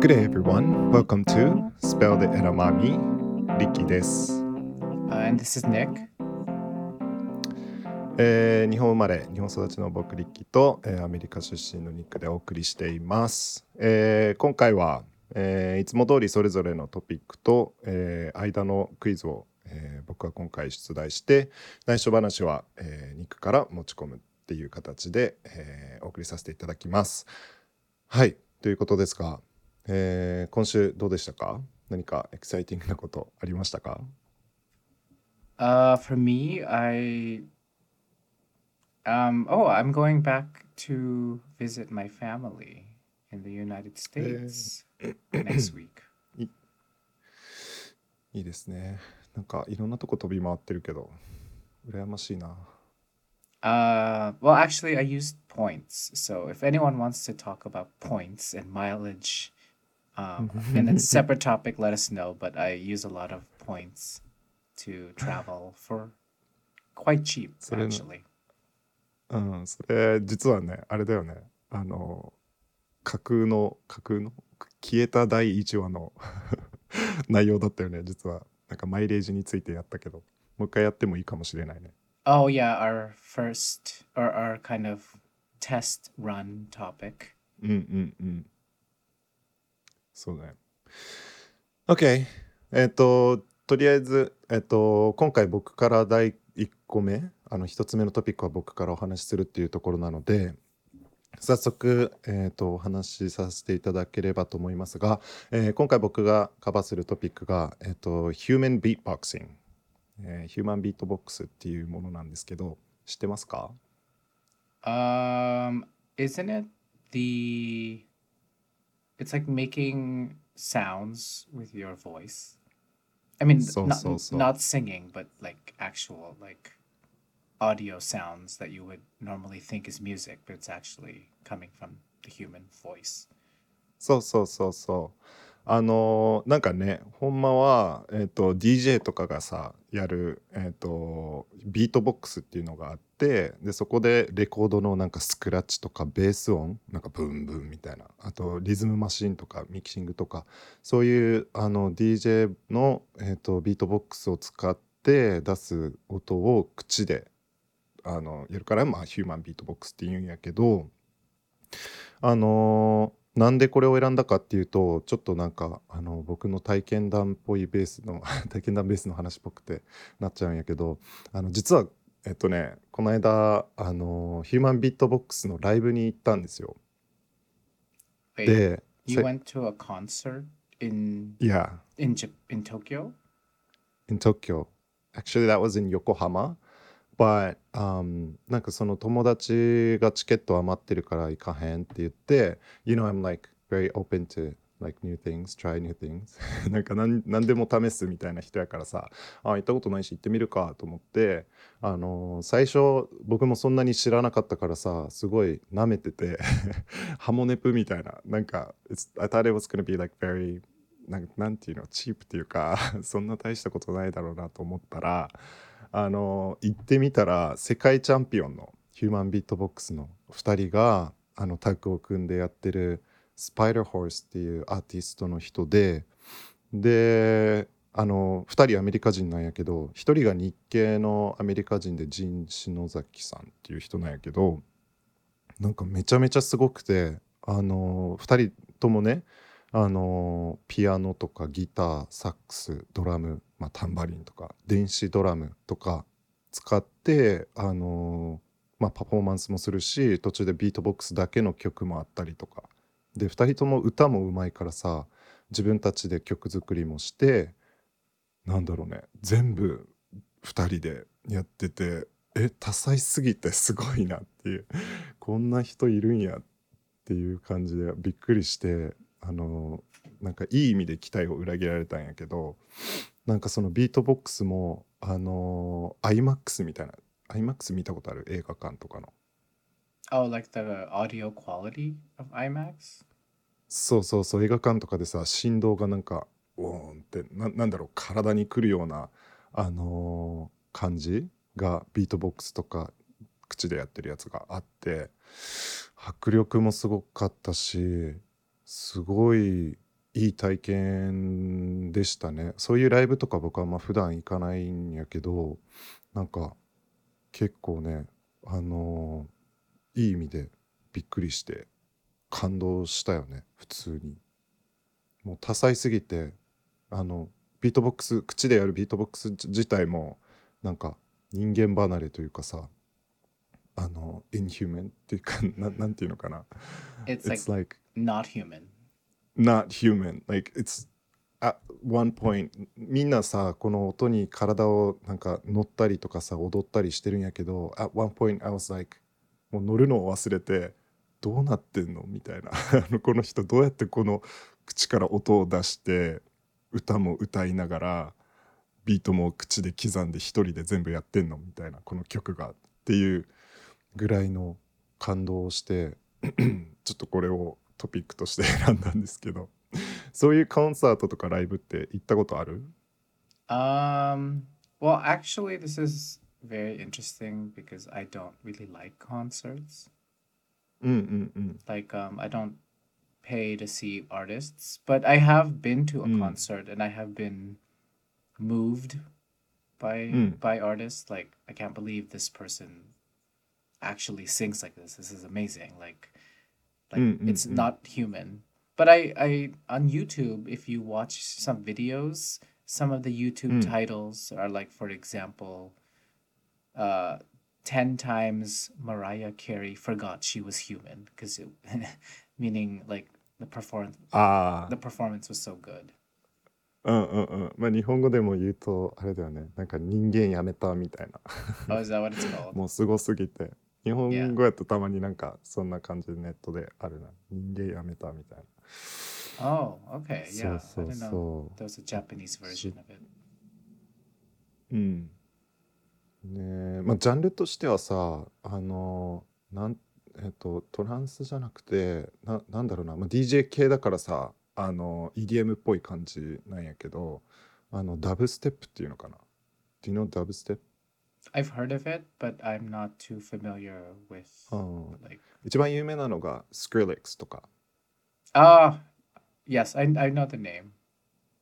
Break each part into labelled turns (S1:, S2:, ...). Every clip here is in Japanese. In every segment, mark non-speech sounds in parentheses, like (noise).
S1: Good day, everyone. Welcome to Spell the キーです。
S2: Uh, and this is Nick.
S1: えー日本生まれ、日本育ちの僕リッキーと、えーアメリカ出身のニックでお送りしています。えー今回は、えーいつも通りそれぞれのトピックと、えー間のクイズを、えー僕は今回出題して内緒話は、えーニックから持ち込むっていう形で、えーお送りさせていただきます。はいということですが、えー今週どうでしたか何かエキサイティングなことありましたか
S2: Uh, for me, I um oh, I'm going back to visit my family in the United States next week.
S1: いいですね。なんかいろんなとこ飛び回ってるけど、羨ましいな。
S2: Uh, well, actually, I used points. So if anyone wants to talk about points and mileage, um, and it's separate topic, let us know. But I use a lot of points to travel for quite cheap, actually.
S1: うん、それ実はね、あれだよね。あの、架空の、架空の消えた第1話の内容だったよね、実は。なんかマイレージについてやったけど、もう一回やってもいいかもしれないね。
S2: Oh yeah, our first or our kind of test run topic.
S1: うんうんうん。そうだね。OK。えっ、と、とりあえず、えっ、と、今回僕から第1個目、あの、1つ目のトピックは僕からお話しするっていうところなので、早速、えー、とお話しさせていただければと思いますが、えー今回僕がカバーするトピックが、えー、と Human Beatboxing、えー、ヒューマンビートボックスっていうものなんですけど知ってますか
S2: ？Um, isn't it the? it's like making sounds with your voice. I mean,
S1: so,
S2: not,
S1: so, so.
S2: not singing, but like actual like audio sounds that you would normally think is music, but it's actually coming from the human voice.
S1: So so so so. あのーなんかねほんまは、えー、と DJ とかがさやる、えー、とビートボックスっていうのがあってでそこでレコードのなんかスクラッチとかベース音なんかブンブンみたいな。あとリズムマシンとかミキシングとかそういうあの DJ の、えー、とビートボックスを使って出す音を口であのやるからまあヒューマンビートボックスって言うんやけどあのーなんでこれを選んだかっていうとちょっとなんかあの僕の体験談っぽいベースの (laughs) 体験談ベースの話っぽくてなっちゃうんやけどあの実はえっとねこの間あのヒューマンビートボックスのライブに行ったんですよ。
S2: Wait,
S1: で
S2: you
S1: せ
S2: went to a concert in
S1: いや
S2: in in Tokyo?
S1: in Tokyo. Actually, that was in Yokohama. But, um, なんかその友達がチケット余ってるから行かへんって言って、You know, I'm like very open to like new things, try new things. (laughs) なんか何何でも試すみたいな人やからさ、あ、行ったことないし行ってみるかと思って、あのー最初僕もそんなに知らなかったからさ、すごい舐めてて、(laughs) ハモネプみたいな、なんか、it's- I thought it was gonna be like very なんなんていうのチープっていうか (laughs) そんな大したことないだろうなと思ったらあの行ってみたら世界チャンピオンのヒューマンビートボックスの2人があのタッグを組んでやってるスパイダーホースっていうアーティストの人でであの2人アメリカ人なんやけど1人が日系のアメリカ人でジン・篠崎さんっていう人なんやけどなんかめちゃめちゃすごくてあの2人ともねあのピアノとかギターサックスドラム、まあ、タンバリンとか電子ドラムとか使ってあの、まあ、パフォーマンスもするし途中でビートボックスだけの曲もあったりとか。で2人とも歌もうまいからさ自分たちで曲作りもしてなんだろうね全部2人でやっててえ多彩すぎてすごいなっていうこんな人いるんやっていう感じでびっくりしてあのなんかいい意味で期待を裏切られたんやけどなんかそのビートボックスもあの IMAX みたいな IMAX 見たことある？映画館とかの
S2: Oh, like the audio quality of IMAX?
S1: そうそうそう映画館とかでさ振動がなんかウォーンってななんだろう体に来るようなあのー感じがビートボックスとか口でやってるやつがあって迫力もすごかったしすごいいい体験でしたね。そういうライブとか僕はま普段行かないんやけど、なんか結構ね、あのーいい意味でびっくりして感動したよね、普通に。もう多彩すぎて、あの、ビートボックス、口でやるビートボックス自体も、なんか人間離れというかさ、あの、 inhuman っていうか、ななんていうのかな。
S2: It's like not human.
S1: not human. Like it's at one point みんなさこの音に体をなんか乗ったりとかさ踊ったりしてるんやけど at one point I was like もう乗るのを忘れてどうなってんの？みたいな。(laughs) この人どうやってこの口から音を出して歌も歌いながらビートも口で刻んで一人で全部やってんの？みたいなこの曲が。っていうぐらいの感動をして (clears throat) ちょっとこれをトピックとして選んだんですけどそういうコンサートとかライブって行ったことある (laughs)
S2: Um, well, actually, this is very interesting because I don't really like concerts.
S1: うんうんうん。
S2: Like, um, I don't pay to see artists, but I have been to a
S1: Mm.
S2: concert and I have been moved by
S1: Mm.
S2: by artists. Like, I can't believe this person actually sings like this. This is amazing. Like, like
S1: Mm, mm,
S2: it's
S1: mm.
S2: not human. But I, I on YouTube, if you watch some videos, some of the YouTube
S1: Mm.
S2: titles are like, for example, uh, ten times Mariah Carey forgot she was human because it, (laughs) meaning like the performance,
S1: あ
S2: the performance was so good.
S1: あうんうんうん。まあ日本語でも言うとあれだよねなんか人間やめたみたいな
S2: Oh, is that what it's called? (laughs)
S1: もうすごすぎて 日本語やとたまになんかそんな感じでネットであるな人間やめたみたいな。
S2: Oh, okay,
S1: そう
S2: yeah.
S1: そ
S2: I
S1: う
S2: didn't know
S1: そ
S2: there was a Japanese version of it.
S1: う。うん。ねえまあジャンルとしてはさあのなんえっとトランスじゃなくてななんだろうな、まあ、DJ 系だからさあの EDM っぽい感じなんやけどあのダブステップっていうのかな Do you know ダブステップ
S2: I've heard of it, but I'm not too familiar with
S1: うん
S2: like.
S1: 一番有名なのが Skrillex とか、
S2: Ah, yes, I I know the name,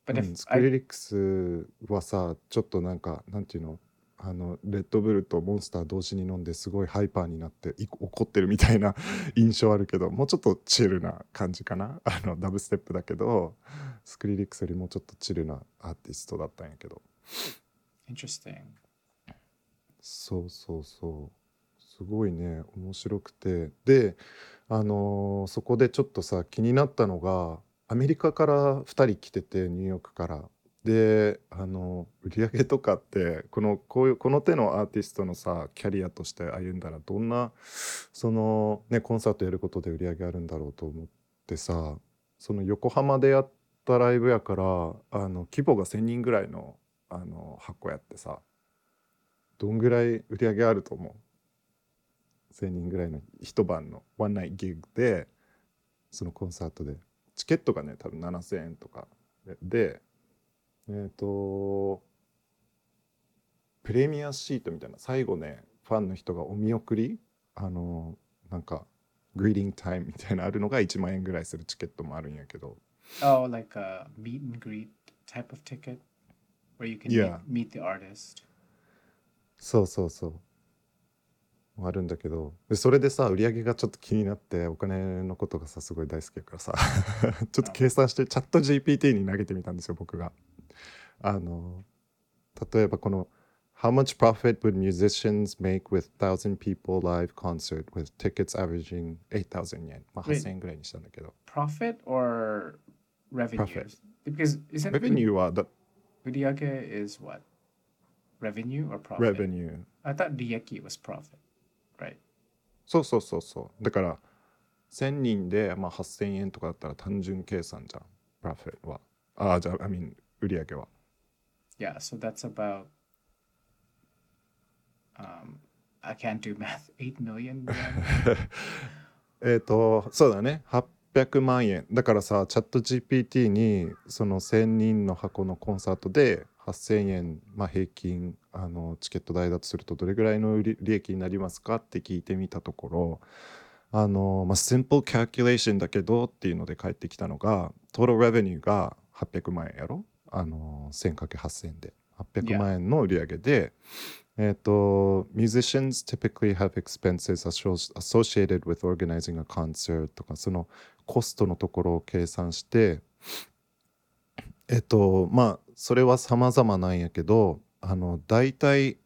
S1: う
S2: but
S1: ん、
S2: if
S1: ス
S2: I
S1: クリリックスはさちょっとなんかなんていうのあのレッドブルとモンスター同時に飲んですごいハイパーになってい怒ってるみたいな印象あるけどもうちょっとチルな感じかなあのダブステップだけどスクリリックスよりもうちょっとチルなアーティストだったんやけど
S2: interesting.
S1: そうそうそう。すごいね面白くて。であのーそこでちょっとさ気になったのがアメリカから2人来ててニューヨークから。であの売り上げとかってこのこういうこの手のアーティストのさキャリアとして歩んだらどんなそのねコンサートやることで売り上げあるんだろうと思ってさその横浜でやったライブやからあの規模が1,000人ぐらいのあの箱やってさ。どんぐらい売り上げあると思う ?1,000 人ぐらいの一晩のワンナイトギグでそのコンサートでチケットがね多分7,000円とかででえっ、とプレミアシートみたいな最後ねファンの人がお見送りあのなんかグリーディングタイムみたいなのあるのが1万円ぐらいするチケットもあるんやけど
S2: Oh, like a meet and greet type of ticket where you can
S1: Yeah.
S2: meet, meet the artist.
S1: そうそうそうあるんだけどでそれでさ売り上げがちょっと気になってお金のことがさすごい大好きやからさちょっと計算してチャット GPT に投げてみたんですよ僕があの例えばこの How much profit would musicians make with 1000 people live concert with tickets averaging 8000 yen まあ
S2: Wait.
S1: 8000円ぐらいにしたんだけど
S2: Profit or revenue?
S1: Profit.
S2: Because isn't
S1: Revenue はだ
S2: Uriage is what? Revenue or profit?
S1: Revenue
S2: I thought Rieki was profit, right?
S1: そうそうそうそうだから1000人で、まあ、8000円とかだったら単純計算じゃんプラフィットはああじゃあ I mean 売り上げは
S2: Yeah, so that's about um I can't do math. 8 million?
S1: えっとそうだね800万円。だからさチャット GPT にその1000人の箱のコンサートで8000円、まあ、平均あのチケット代だとするとどれぐらいの利益になりますかって聞いてみたところあの、まあ、simple calculation だけどっていうので返ってきたのが total revenue が800万円やろ？あの 1000×8000 で。800万円の売り上げで。えっ、と musicians typically have expenses associated with organizing a concert とかそのコストのところを計算してえっとまあそれは様々なんやけどあの大体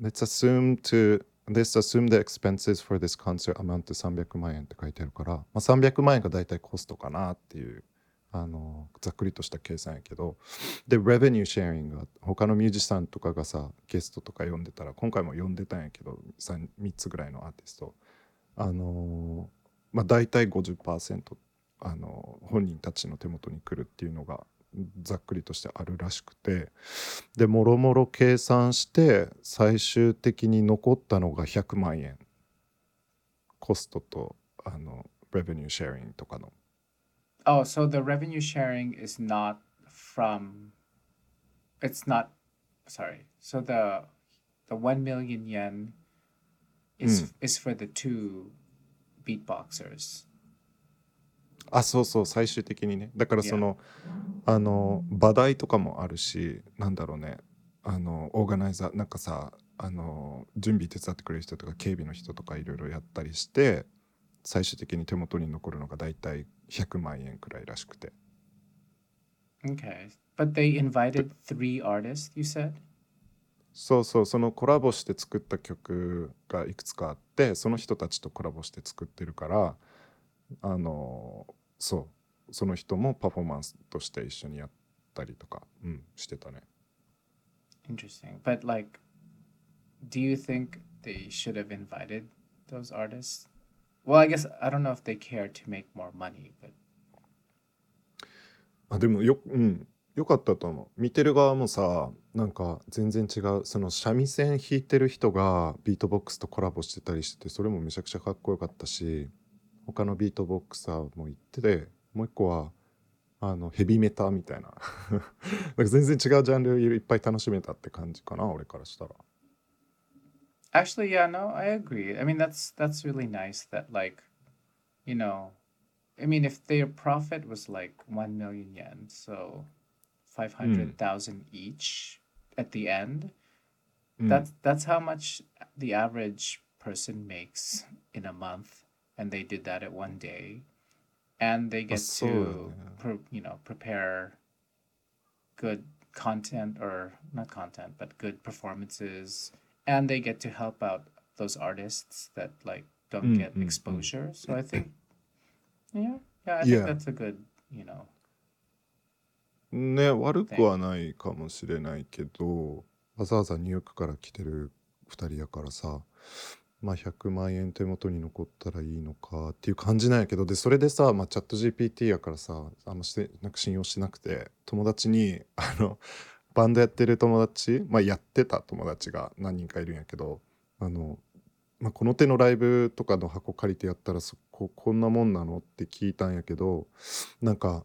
S1: let's assume to let's assume the expenses for this concert amount to 300万円って書いてあるから、まあ、300万円が大体コストかなっていうあのざっくりとした計算やけど。で revenue sharing が他のミュージシャンとかがさゲストとか呼んでたら今回も呼んでたんやけど 3, 3つぐらいのアーティスト。あのまあ大体50%あの本人たちの手元に来るっていうのがざっくりとしてあるらしくて。でもろもろ計算して最終的に残ったのが100万円。コストとあのレベニューシェアリングとかの。
S2: Oh, so the revenue sharing is not from. It's not. Sorry. So the the one million yen is is for the two beatboxers.
S1: あそうそう最終的にねだからそのあの場代とかもあるしなんだろうねあのオーガナイザーなんかさあの準備手伝ってくれる人とか警備の人とかいろいろやったりして最終的に手元に残るのが大体100万円くらいらしくて
S2: Okay, but they invited three artists. You said.
S1: そうそうそのコラボして作った曲がいくつかあってその人たちとコラボして作ってるからあのそうその人もパフォーマンスとして一緒にやったりとか、うん、してたね
S2: Interesting. But like, do you think they should have invited those artists? Well, I guess I don't know if they care to make more money, but
S1: あでもよ,、うん、よかったと思う。見てる側もさなんか全然違う。その三味線弾いてる人がビートボックスとコラボしてたりしててそれもめちゃくちゃかっこよかったし他のビートボックサーも行っててもう一個はあのヘビメタみたいな。(laughs) なんか全然違うジャンルをいっぱい楽しめたって感じかな俺からしたら。
S2: Actually, yeah, no, I agree. I mean, that's that's really nice that like, you know, I mean, if their profit was like one million yen, so hmm. five hundred thousand each at the end,
S1: うん
S2: that's that's how much the average person makes in a month and they did that at one day and they get
S1: so,
S2: to
S1: yeah.
S2: pre- you know prepare good content or not content but good performances and they get to help out those artists that like don't
S1: Mm,
S2: get
S1: mm, mm.
S2: exposure so i think yeah yeah i
S1: Yeah.
S2: think that's a good you know
S1: ね悪くはないかもしれないけどわざわざニューヨークから来てる2人やからさまあ100万円手元に残ったらいいのかっていう感じなんやけどでそれでさ、まあ、チャット GPT やからさあんましてなんか信用しなくて友達にあのバンドやってる友達、まあ、やってた友達が何人かいるんやけどあの、まあ、この手のライブとかの箱借りてやったらそここんなもんなのって聞いたんやけどなんか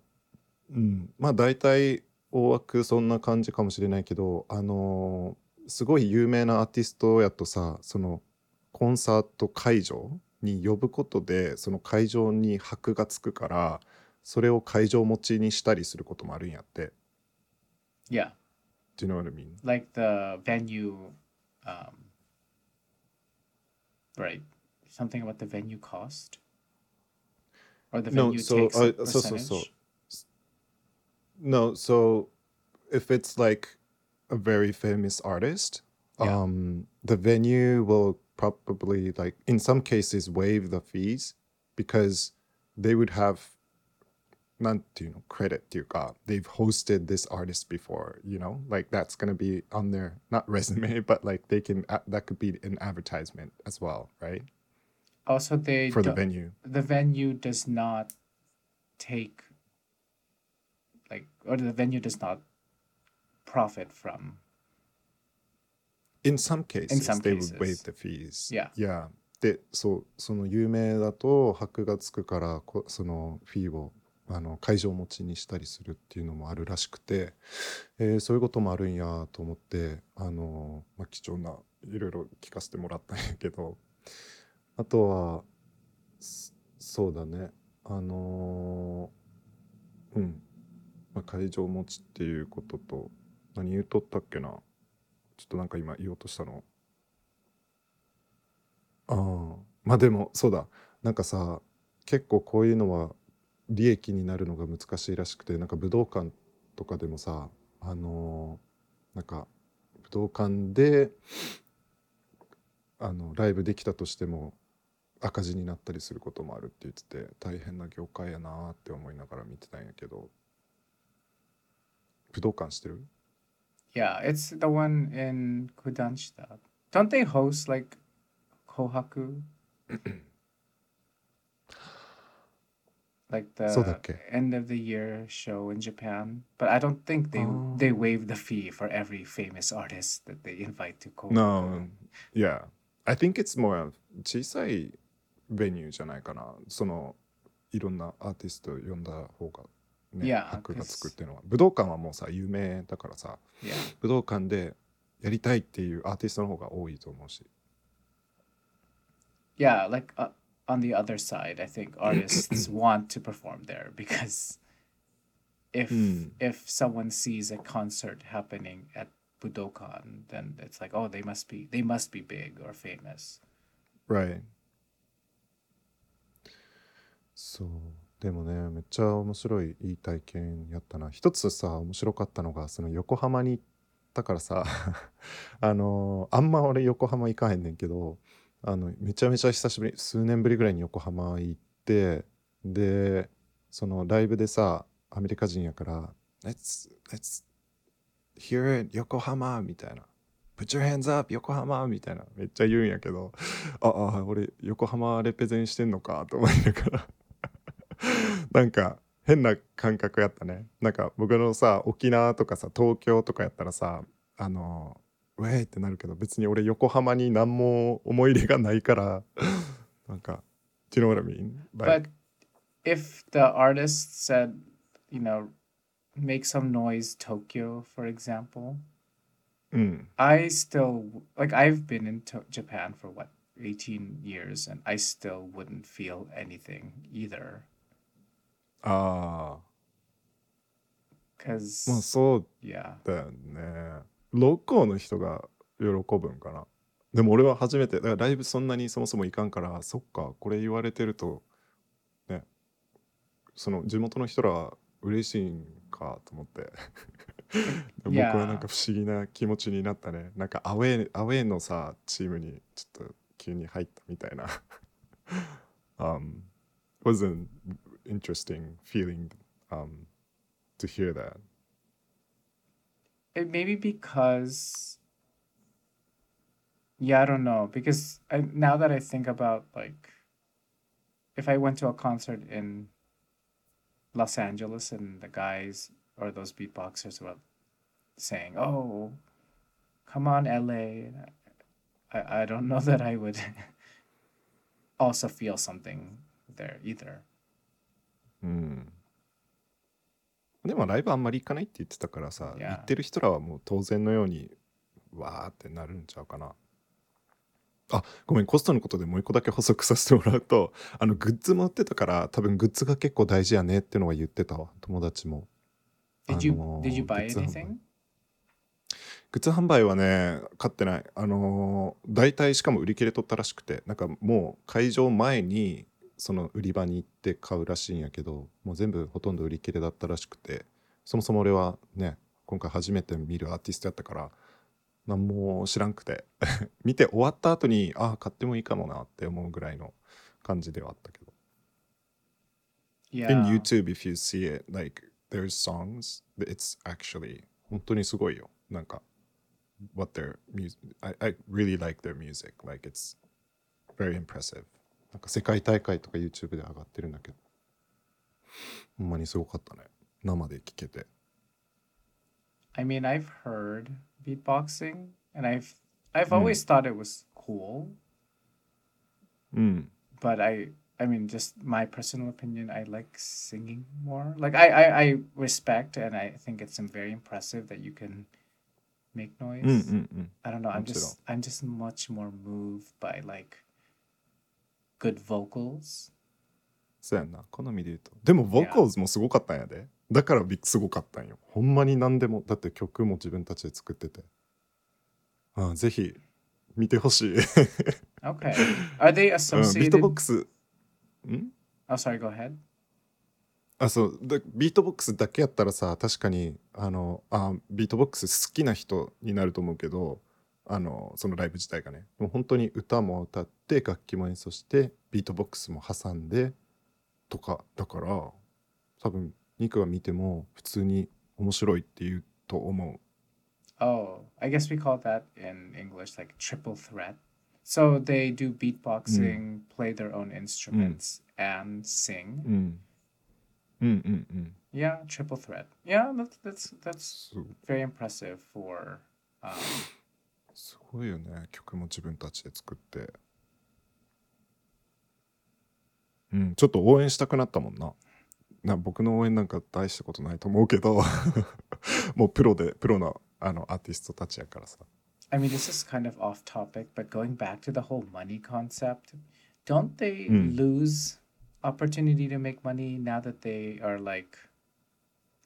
S1: うん、まあ大体大枠そんな感じかもしれないけどあのーすごい有名なアーティストやとさそのコンサート会場に呼ぶことでその会場に箔がつくからそれを会場持ちにしたりすることもあるんやって。
S2: yeah
S1: Do you know what I mean?
S2: like the venue um right something about the venue cost or the
S1: No, so,
S2: takes
S1: uh, so- so- so. No, so if it's like a very famous artist,
S2: Yeah.
S1: um, the venue will probably like in some cases waive the fees because they would have なんていうの credit っていうか they've hosted this artist before, you know? Like that's gonna be on their not (laughs) resume, but like they can uh, that could be an advertisement as well, right?
S2: also they
S1: For the
S2: do-
S1: venue.
S2: the venue does not take like or the venue does not profit from
S1: In some cases,
S2: some
S1: they
S2: cases.
S1: would waive the fees.
S2: Yeah.
S1: Yeah. で、そう、その有名だと箔がつくからこそのフィーを あの会場持ちにしたりするっていうのもあるらしくて、えーそういうこともあるんやと思ってあの、まあ、貴重ないろいろ聞かせてもらったんやけどあとはそうだね。あのうん、まあ、会場持ちっていうことと何言うとったっけな。ちょっとなんか今言おうとしたの。ああまあでもそうだ。なんかさ結構こういうのは利益になるのが難しいらしくてなんか武道館とかでもさあのーなんか武道館であのライブできたとしても赤字になったりすることもあるって言ってて大変な業界やなーって思いながら見てたんやけど武道館してる
S2: ？Yeah, it's the one in Kudanshita. Don't they host like Kohaku? (coughs) like the
S1: that ca-
S2: end of the year show in Japan. But I don't think they they
S1: Oh.
S2: waive the fee for every famous artist that they invite to Kohaku.
S1: No yeah I think it's more 小さいベニューじゃないかなそのいろんなアーティスト呼んだ方がね
S2: Yeah,
S1: 箔がつくっていうのは武道館はもうさ有名だからさ
S2: Yeah.
S1: 武道館でやりたいっていうアーティストの方が多いと思うし
S2: Yeah, like uh, on the other side, I think artists want to perform there because if
S1: Mm.
S2: if someone sees a concert happening at Budokan, then it's like, oh, they must be they must be big or famous.
S1: Right そうでもねめっちゃ面白いいい体験やったな一つさ面白かったのがその横浜に行ったからさあのあんま俺横浜行かへんねんけどあのめちゃめちゃ久しぶり数年ぶりぐらいに横浜行ってでそのライブでさアメリカ人やから「Let's, let's hear it 横浜」みたいな「Put your hands up 横浜」みたいな。めっちゃ言うんやけどああ俺横浜レペゼンしてんのかと思いながら。(laughs) なんか変な感覚やったね。なんか僕のさ沖縄とかさ東京とかやったらさあのウェイってなるけど別に俺横浜に何も思い入れがないからなんか Do you know what I mean? Like,
S2: But if the artist said, you know, make some noise Tokyo, for example,
S1: うん、
S2: I still like I've been in to- Japan for what 18 years and I still wouldn't feel anything either
S1: ああ
S2: cuz
S1: まあそう
S2: yeah
S1: だよねロッコーの人が喜ぶんかな。でも俺は初めてだからライブそんなにそもそもいかんからそっかこれ言われてるとね。その地元の人らは嬉しいんかと思って。(laughs) で僕はなんか不思議な気持ちになったね。なんかアウェーアウェーのさチームにちょっと急に入ったみたいな。(laughs) Um was an interesting feeling um to hear that
S2: it maybe because yeah i don't know because I, now that i think about like if i went to a concert in los angeles and the guys or those beatboxers were saying oh come on la i, I don't know (laughs) that i would also feel something there either.
S1: うんでもライブあんまり行かないって言ってたからさ、
S2: Yeah.
S1: 行ってる人らはもう当然のようにわーってなるんちゃうかな。あごめんコストのことでもう一個だけ補足させてもらうと (laughs) あのグッズも売ってたから多分グッズが結構大事やねってのは言ってたわ友達も
S2: did you
S1: あの
S2: did you buy
S1: グッズ販売
S2: anything
S1: グッズ販売はね買ってないあのー大体しかも売り切れとったらしくてなんかもう会場前にその売り場に行って買うらしいんやけどもう全部ほとんど売り切れだったらしくてそもそも俺はね今回初めて見るアーティストやったから何も知らんくて (laughs) 見て終わった後にああ買ってもいいかもなって思うぐらいの感じではあったけど。
S2: Yeah.
S1: In YouTube if you see it like there's songs it's actually 本当にすごいよ。なんか what their music I, I really like their music. Like it's very impressive なんか世界大会とか YouTube で上がってるんだけどほんまにすごかったね生で聴けて
S2: I mean, I've heard beatboxing, and I've I've
S1: Mm.
S2: always thought it was cool,
S1: うん
S2: but I I mean, just my personal opinion, I like singing more. Like I I, I respect and I think it's um, very impressive that you can make noise.
S1: うんうんうん
S2: I don't know. I'm
S1: もちろん。
S2: just I'm just much more moved by like good vocals?
S1: そうやんな好みで言うとでもボーカルズもすごかったんやでだからビすごかったんよほんまに何でもだって曲も自分たちで作っててあぜひ見てほしい、
S2: Okay. Are they
S1: うん、ビー
S2: associated?
S1: トボックスん
S2: ？Oh, sorry. Go ahead.
S1: あそうでビートボックスだけやったらさ確かにあのあビートボックス好きな人になると思うけどあのそのライブ自体がねもう本当に歌も歌って楽器も演奏してビートボックスも挟んでとかだから多分ニクが見ても普通に面白いって言うと思う
S2: Oh, I guess we call that in English like triple threat. So they do beatboxing, play their own instruments, and sing.
S1: うんうんうんうん
S2: Yeah, triple threat. Yeah, that's that's that's
S1: す
S2: very impressive for. Um,
S1: すごいよね曲も自分たちで作ってうんちょっと応援したくなったもんなな僕の応援なんか大したことないと思うけどもうプロでプロのあのアーティストたちやからさ
S2: I mean, this is kind of off topic, but going back to the whole money concept, don't they
S1: Mm.
S2: lose opportunity to make money now that they are like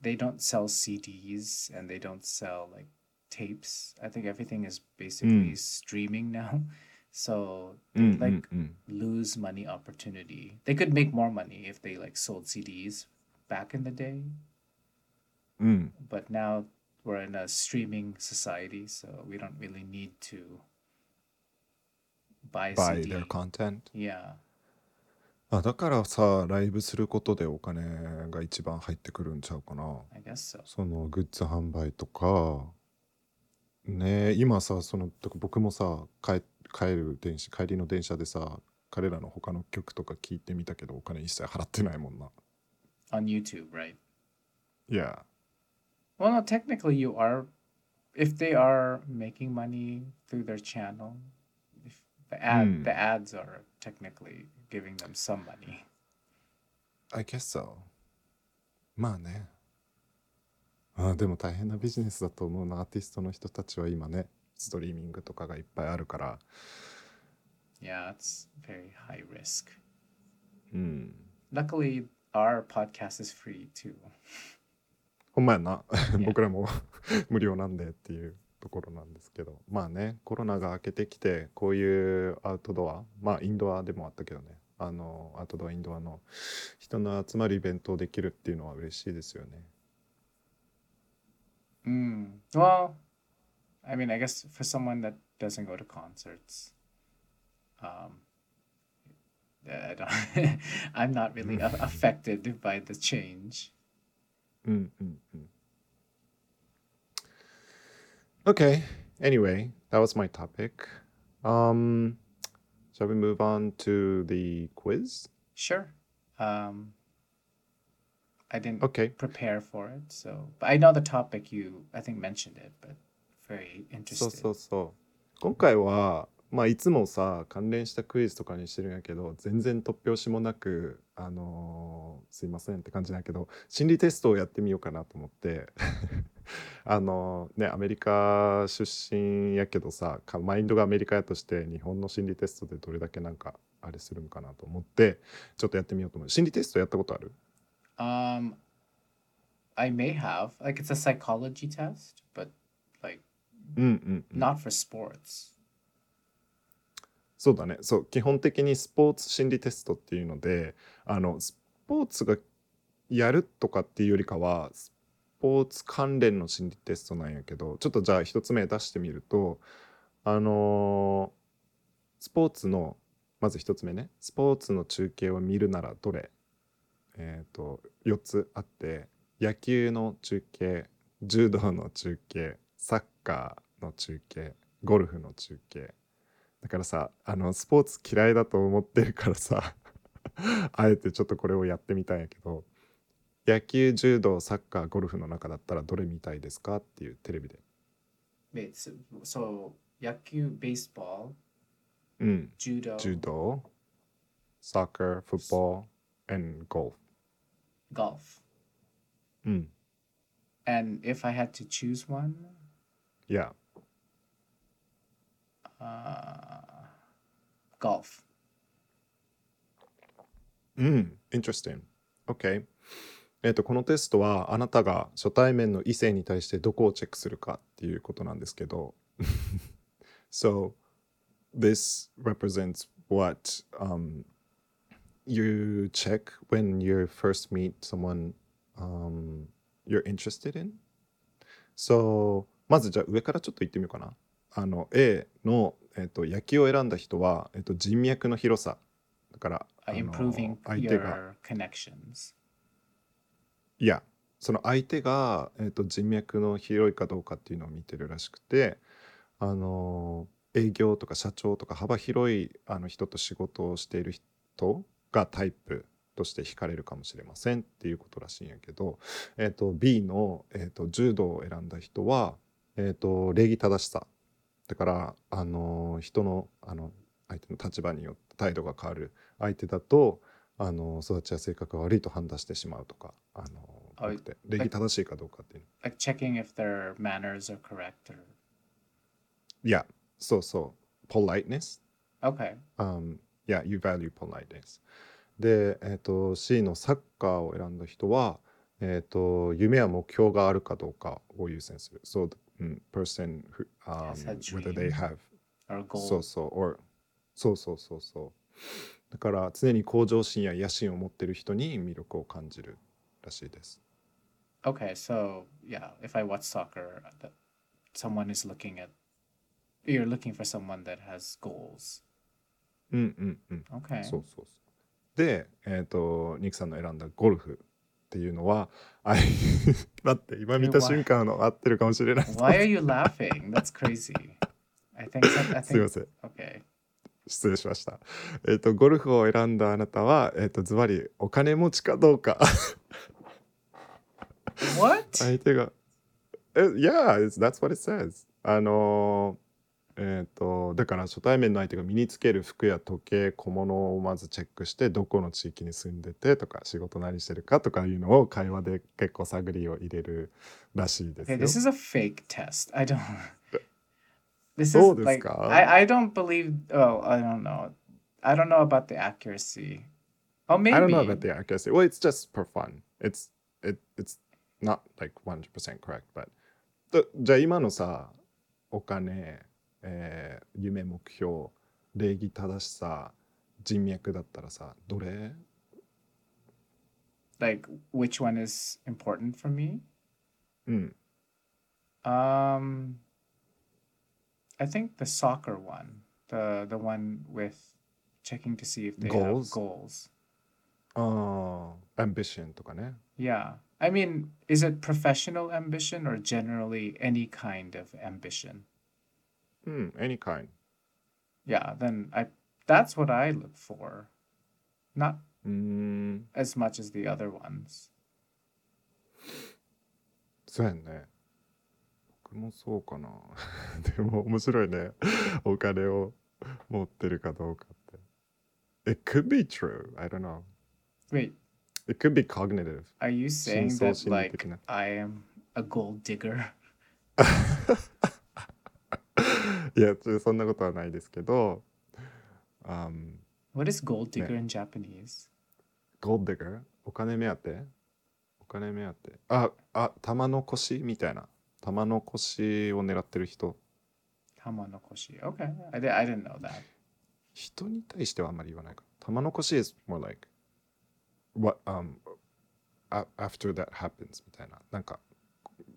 S2: they don't sell CDs and they don't sell like tapes? I think everything is basically streaming now. (laughs) So
S1: う
S2: they
S1: んうん
S2: like
S1: うん
S2: lose money opportunity. They could make more money if they like sold CDs back in the day,
S1: うん
S2: but now we're in a streaming society, so we don't really need to buy a
S1: by
S2: CD.
S1: their content
S2: Yeah.
S1: あだからさライブすることでお金が一番入ってくるんちゃうかな
S2: I guess so.
S1: そのグッズ販売とか ねえ今さそのだから僕もさ帰帰る電車帰りの電車でさ彼らの他の曲とか聞いてみたけどお金一切払ってないもんな
S2: On YouTube, right?
S1: いや
S2: Well, no, technically you are if they are making money through their channel, if the ad
S1: Hmm.
S2: the ads are technically giving them some money.
S1: I guess so まあねあでも大変なビジネスだと思うな。アーティストの人たちは今ねストリーミングとかがいっぱいあるから。
S2: Yeah, it's very high risk.
S1: うん。
S2: Luckily, our podcast is free too. (laughs)
S1: ほんまやな。僕らも (laughs) 無料なんでっていうところなんですけど。まあねコロナが明けてきてこういうアウトドアまあインドアでもあったけどね。あのアウトドアインドアの人の集まるイベントをできるっていうのは嬉しいですよね
S2: Mm. Well, I mean, I guess for someone that doesn't go to concerts, um, I don't. (laughs) I'm not really hmm. a- affected by the change.
S1: Mm-hmm. Okay. Anyway, that was my topic. Um, shall we move on to the quiz?
S2: Sure. Um, I didn't
S1: okay
S2: prepare for it, so but I know the topic. You, I think, mentioned it, but very
S1: そう
S2: interested.
S1: そうそう今回はまあいつもさ関連したクイズとかにしてるんやけど全然突拍子もなくあのーすいませんって感じなんやけど心理テストをやってみようかなと思って (laughs) あのーねアメリカ出身やけどさかマインドがアメリカやとして日本の心理テストでどれだけなんかあれするんかなと思ってちょっとやってみようと思う心理テストやったことある？
S2: Um, I may have. Like it's a psychology test, but like not for sports.
S1: そうだね。そう基本的にスポーツ心理テストっていうのであのスポーツがやるとかっていうよりかはスポーツ関連の心理テストなんやけどちょっとじゃあ一つ目出してみるとあのースポーツのまず一つ目ね。スポーツの中継を見るならどれえっ、と4つあって野球の中継柔道の中継サッカーの中継ゴルフの中継。だからさあのスポーツ嫌いだと思ってるからさ (laughs) あえてちょっとこれをやってみたんやけど野球柔道サッカーゴルフの中だったらどれ見たいですかっていうテレビで。
S2: So, so yaku, baseball,
S1: うん
S2: judo,
S1: 柔道サッカーフットボール and golf
S2: golf.
S1: うん
S2: And if I had to choose one,
S1: いや
S2: uh, golf.
S1: うん、interesting. OK。えっと、このテストはあなたが初対面の異性に対してどこをチェックするかっていうことなんですけど。so, this represents what um, you check when you first meet someone um, you're interested in? So, まずじゃあ上からちょっと言ってみようかな。あの A の、えっと焼きを選んだ人は、えっと人脈の広さ。だから、
S2: Uh,
S1: 相手が.いやその相手が、えー、と人脈の広いかどうかっていうのを見てるらしくてあの営業とか社長とか幅広いあの人と仕事をしている人がタイプとして惹かれるかもしれませんっていうことらしいんやけど、えー、と B の、えー、と柔道を選んだ人は、えー、と礼儀正しさだからあの人のあの相手の立場によって態度が変わる相手だとあの育ちや性格が悪いと判断してしまうとかあの
S2: あ
S1: 多くて礼儀正しいかどうかっていう。
S2: Like checking if their manners are correct or
S1: いやそうそう。politeness
S2: okay.
S1: um, yeah you value politeness で、えー、と C のサッカーを選んだ人は、えー、と夢や目標があるかどうかを優先する so the、うん person who、um, whether they have. そうそう or そうそうそうそうだから常に向上心や野心を持ってる人に魅力を感じるらしいです
S2: Okay, so yeah, if I watch soccer, someone is looking at you're looking for someone that has goals.
S1: うんうんうん
S2: Okay.
S1: そうそうそうでえっ、とニクさんの選んだゴルフっていうのはあい (laughs) 待って今見た瞬間の合ってるかもしれない
S2: Why are you laughing? That's crazy. I think I
S1: すいま
S2: think
S1: せん
S2: okay.
S1: 失礼しましたえっ、とゴルフを選んだあなたはえっ、とズバリお金持ちかどうか
S2: What?
S1: 相手がえ Yeah that's what it says あのーえっ、とだから初対面の相手が身につける服や時計小物をまずチェックしてどこの地域に住んでてとか仕事何してるかとかいうのを会話で結構探りを入れるらしいですよ。
S2: this is a fake test. I don't This is like
S1: か
S2: I I don't believe oh, I don't know. I don't know about the accuracy. Oh, maybe.
S1: I don't know about the accuracy. Well, it's just for fun. It's it it's not like 100% correct, but とじゃあ今のさお金、えー夢目標礼儀正しさ人脈だったらさどれ
S2: like which one is important for me?
S1: うん。
S2: Um, I think the soccer one, the the one with checking to see if they
S1: Goals?
S2: have goals.
S1: ああ ambition とかね。
S2: Yeah, I mean, is it professional ambition or generally any kind of ambition?
S1: うん。any kind.
S2: Yeah, then I that's what I look for, not
S1: うーん。
S2: as much as the other ones.
S1: そうやんね。僕もそうかな。でも面白いね。お金を持ってるかどうかって。It (laughs) could be true. I don't know.
S2: Wait,
S1: It could be cognitive.
S2: are you saying
S1: 深層
S2: that
S1: 心理
S2: like
S1: 的な
S2: I am a gold digger? (laughs)
S1: いや、そんなことはないですけど、um,
S2: What is gold digger in Japanese?
S1: gold digger? お金目当てお金目当てあ、あ、玉の腰みたいな。玉の腰を狙ってる人。
S2: Hamanokoshi. Okay, I, di- I didn't know that.
S1: 人に対してはあんまり言わないか。玉の腰 is more like what um after that happens みたいな。なんか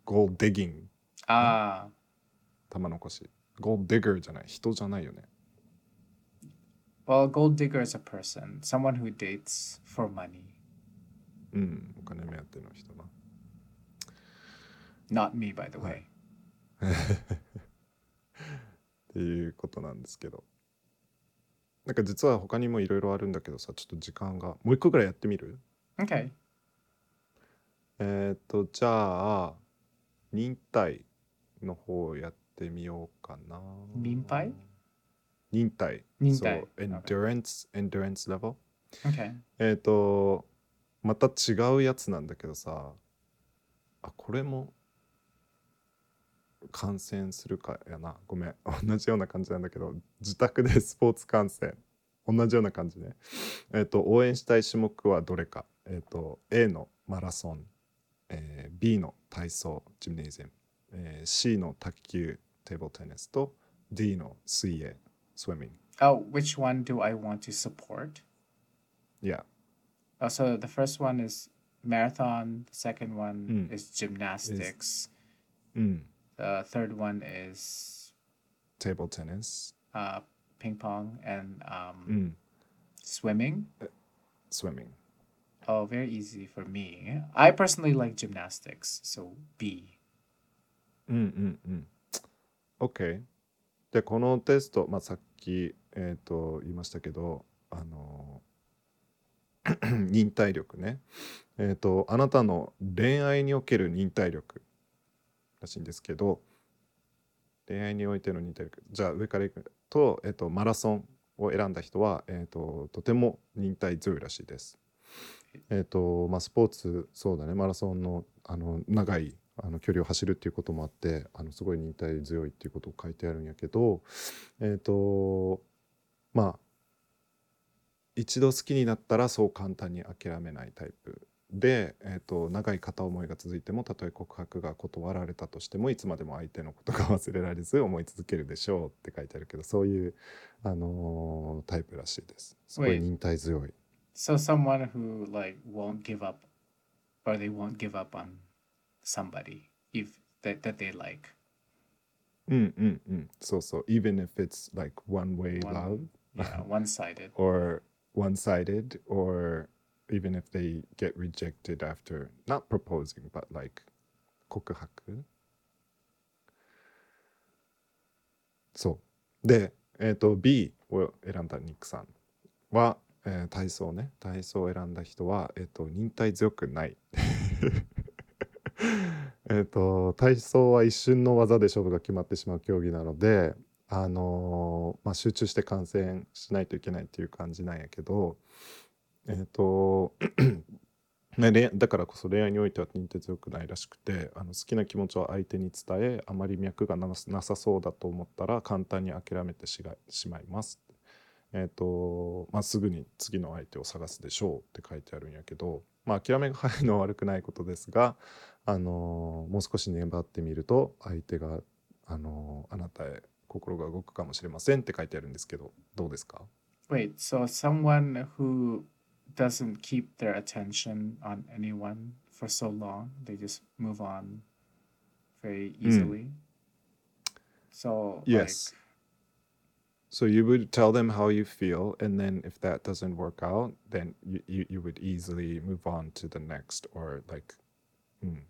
S1: gold digging
S2: Ah,
S1: 玉の腰。Gold digger じゃない。人じゃないよね。
S2: well, gold digger is a person, someone who dates for money,
S1: うん、お金目当ての人な。
S2: not me, by the way. (laughs)
S1: っていうことなんですけど。なんか実は他にもいろいろあるんだけどさ、ちょっと時間が。もう一個ぐらいやってみる
S2: ？Okay.
S1: えっ、と、じゃあ、忍耐の方をやってみようかな。
S2: 忍耐
S1: 忍耐。
S2: 忍耐
S1: そう、endurance、endurance level。
S2: Okay.
S1: えっ、と、また違うやつなんだけどさ、あ、これも観戦するかやな。ごめん。(laughs) 同じような感じなんだけど、自宅で (laughs) スポーツ観戦。同じような感じね。えっ、と、応援したい種目はどれか。えっ、と、A のマラソン、えー B の体操、ジムネジウム、えー C の卓球、テーブルテニスと D の水泳、swimming。
S2: Oh, which one do I want to support?
S1: Yeah.
S2: Oh, so the first one is marathon. The second one
S1: Mm.
S2: is gymnastics.
S1: うん。
S2: The third one is
S1: テーブルテニス、
S2: uh, ping pong and um,
S1: うん。
S2: swimming.
S1: swimming。
S2: Oh, very easy for me. I personally like gymnastics, so B.
S1: うんうんうん。 OK。で、このテスト、まあ、さっき、えー、と言いましたけど、あの (clears throat) 忍耐力ね。えっ、と、あなたの恋愛における忍耐力らしいんですけど、恋愛においての忍耐力。じゃあ、上からいくと、えっ、と、マラソンを選んだ人は、えっ、と、とても忍耐強いらしいです。えっ、と、まあ、スポーツ、そうだね、マラソンの、あの、長い、あの距離を走るっていうこともあってあのすごい忍耐強いっていうことを書いてあるんやけどえっ、とまあ一度好きになったらそう簡単に諦めないタイプで、えー、と長い片思いが続いてもたとえ告白が断られたとしてもいつまでも相手のことが忘れられず思い続けるでしょうって書いてあるけどそういう、あのータイプらしいです。すごい
S2: Wait.
S1: 忍耐強い。
S2: So someone who like won't give up, or they won't give up on somebody if that, that they like.
S1: うんうんうんそうそう。Even if it's like one way
S2: One-
S1: love
S2: Yeah, one-sided.
S1: or one-sided or even if they get rejected after not proposing but like 告白そうでえっ、と B を選んだニックさんは、えー体操ね体操を選んだ人はえっ、と忍耐強くないえっと体操は一瞬の技で勝負が決まってしまう競技なのであのーまあ、集中して観戦しないといけないっていう感じなんやけどえっ、と (clears throat) ねだからこそ恋愛においては忍耐強くないらしくてあの好きな気持ちを相手に伝えあまり脈がなさそうだと思ったら簡単に諦めてしまいます。えっ、とまあ、すぐに次の相手を探すでしょうって書いてあるんやけど、まあ、諦めが早いのは悪くないことですが、あのーもう少し粘ってみると相手が、あのーあなたへ心が動くかもしれませんって書いてあるんですけどどうですか
S2: Wait, so someone who doesn't keep their attention on anyone for so long, they just move on very easily. So
S1: Yes. So you would tell them how you feel, and then if that doesn't work out, then you, you, you would easily move on to the next or like, うん、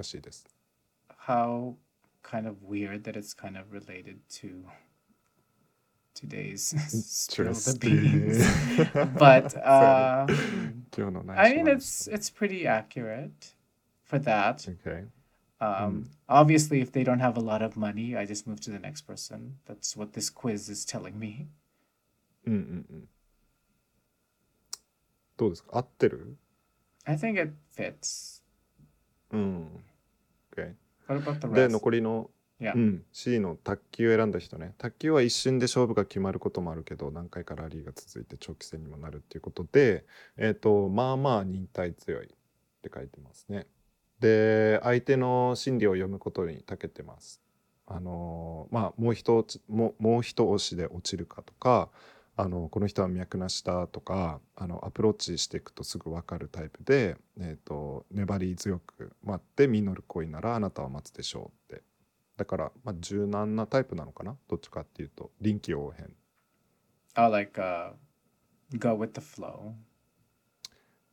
S1: らしいです。
S2: like how kind of weird that it's kind of related to today's (laughs) spill the beans.
S1: Interesting. (laughs)
S2: but uh,
S1: 今日の内
S2: I
S1: 緒
S2: mean
S1: 話
S2: it's it's pretty accurate for that.
S1: Okay.
S2: Um, Obviously, if they don't have a lot of money, I just move to the next person. That's what this quiz is telling me.
S1: うんうんうん。どうですか合ってる
S2: I think it fits.
S1: うん。 で?残りの
S2: Yeah.
S1: うん、C の卓球を選んだ人ね卓球は一瞬で勝負が決まることもあるけど何回かラリーが続いて長期戦にもなるっていうことでえっ、とまあまあ忍耐強いって書いてますねで相手の心理を読むことに長けてますあのーまあもう一もう一押しで落ちるかとかあのこの人は脈なしだとかあのアプローチしていくとすぐ分かるタイプで、えー、と粘り強く待って実る恋ならあなたは待つでしょうってだから、まあ、柔軟なタイプなのかなどっちかっていうと臨機応変
S2: Oh, like uh, go with the flow.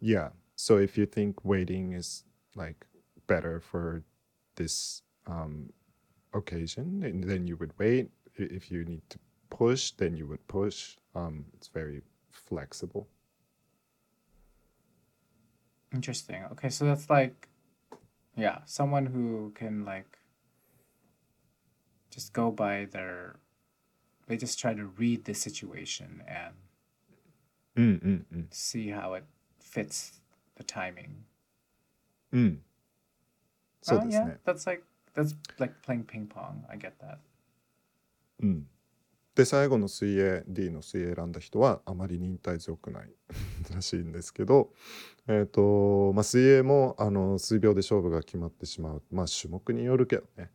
S1: Yeah so if you think waiting is like better for this um, occasion then you would wait if you need to push then you would push Um, it's very flexible.
S2: Interesting. Okay, so that's like, yeah, someone who can like just go by their, they just try to read the situation and
S1: mm, mm, mm.
S2: see how it fits the timing.
S1: Mm. So
S2: oh, yeah, that's like that's like playing ping pong. I get that.
S1: Mm. で最後の水泳 D の水泳選んだ人はあまり忍耐強くない (laughs) らしいんですけど、えーとまあ、水泳もあの数秒で勝負が決まってしまう、まあ、種目によるけどね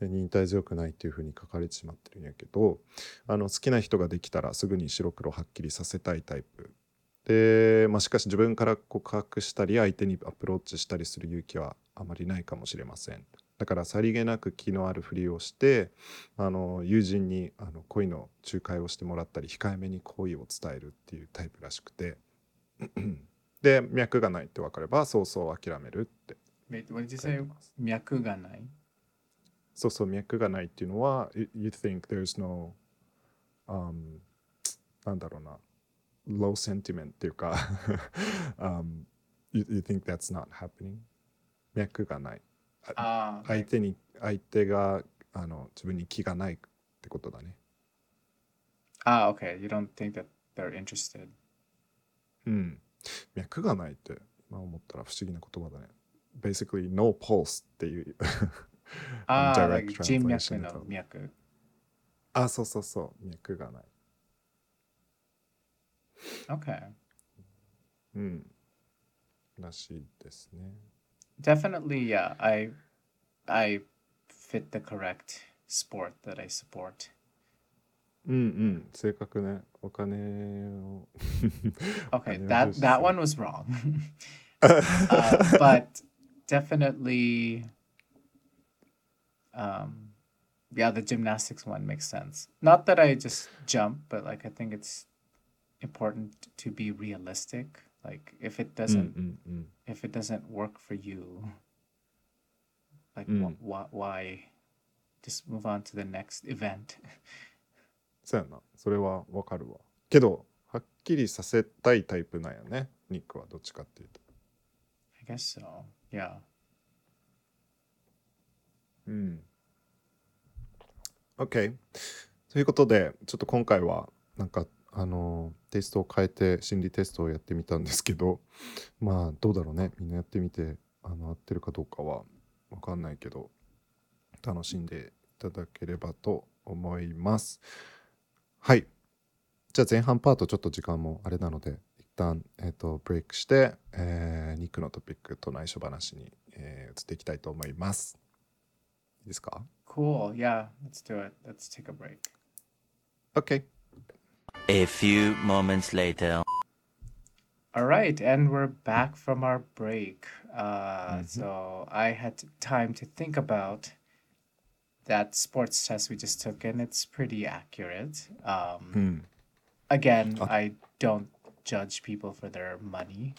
S1: 忍耐強くないっていうふうに書かれてしまってるんやけどあの好きな人ができたらすぐに白黒はっきりさせたいタイプで、まあ、しかし自分から告白したり相手にアプローチしたりする勇気はあまりないかもしれません。だからさりげなく気のあるふりをしてあの友人にあの恋の仲介をしてもらったり控えめに好意を伝えるっていうタイプらしくて。(clears throat) で脈がないって分かればそうそう諦めるってます。
S2: 脈がない？
S1: そうそう脈がないっていうのは you you think there's no、um, なんだろうな。low sentiment っていうか、(laughs) um, you, you think that's not happening 脈がない
S2: ああ、
S1: 相手に相手があの自分に気がないってことだね。
S2: ああ、okay. You don't think that they're interested.
S1: うん。脈がないって今思ったら不思議な言葉だね。Basically no pulse っていう。
S2: ああ、(laughs) like 人脈の
S1: と
S2: 脈。
S1: あそうそうそう。脈がない。
S2: Okay.
S1: うん。らしいですね
S2: Definitely, yeah. I I fit the correct sport that I support.
S1: うんうん正確ねお金を (laughs)
S2: Okay, (laughs)
S1: 金を
S2: that
S1: 重視
S2: that
S1: する
S2: one was wrong. (laughs) uh, but definitely um yeah, the gymnastics one makes sense. Not that I just jump, but like I think it's important to be realistic. Like if it doesn't
S1: んうん
S2: if it doesn't work for you, like
S1: Mm.
S2: wh- why just move on to the next event?
S1: そうやなそれはわかるわけどはっきりさせたいタイプなんやねニックはどっちかっていうと
S2: I guess so. Yeah.
S1: うん。OK。ということで、ちょっと今回は、なんか、あの、テストを変えて、心理テストをやってみたんですけど、(laughs) まあ、どうだろうね。みんなやってみて、あの、合ってるかどうかはわかんないけど、楽しんでいただければと思います。はい。じゃあ前半パートちょっと時間もあれなので、一旦、えっ、と、ブレイクして、えーニックのトピックと内緒話に、えー移っていきたいと思います。いいですか
S2: ？Cool. Yeah, let's do it. Let's take a break.
S1: ?OK。
S3: A few moments later.
S2: All right, and we're back from our break. Uh,
S1: mm-hmm.
S2: So I had time to think about that sports test we just took, and it's pretty accurate. Um.
S1: Hmm.
S2: Again,
S1: okay.
S2: I don't judge people for their money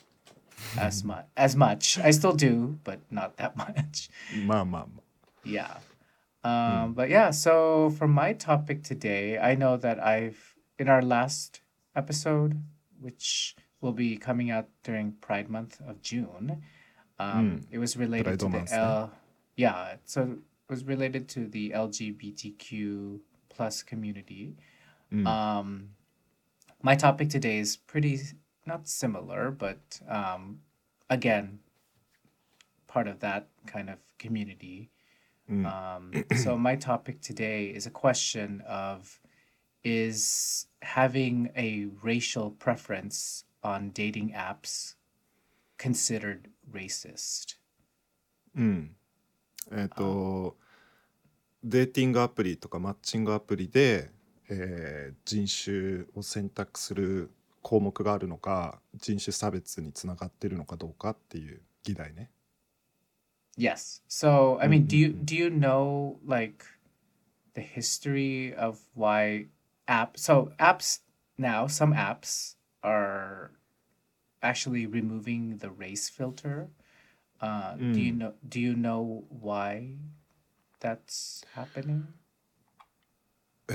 S2: mm-hmm. as much as much. I still do, but not that (laughs) much.
S1: Mom, mom.
S2: Yeah. Hmm. Um, mm. But yeah, so for my topic today, I know that I've in our last episode, which will be coming out during Pride Month of June. Um, mm. It was related
S1: Pride to the
S2: L. Yeah, so it was related to the LGBTQ plus community.
S1: Mm.
S2: Um, my topic today is pretty not similar, but um, again, part of that kind of community. Mm. so my topic today is a question of is having a racial preference on dating apps considered racist?
S1: うん。えっ、と、デーティングアプリとかマッチングアプリで、えー人種を選択する項目があるのか、人種差別につながってるのかどうかっていう議題ね。
S2: Yes. So, I mean, do you
S1: Mhm.
S2: do you know like the history of why app so apps now some apps are actually removing the race filter. Uh, do you
S1: Mm.
S2: know do you know why that's happening?
S1: え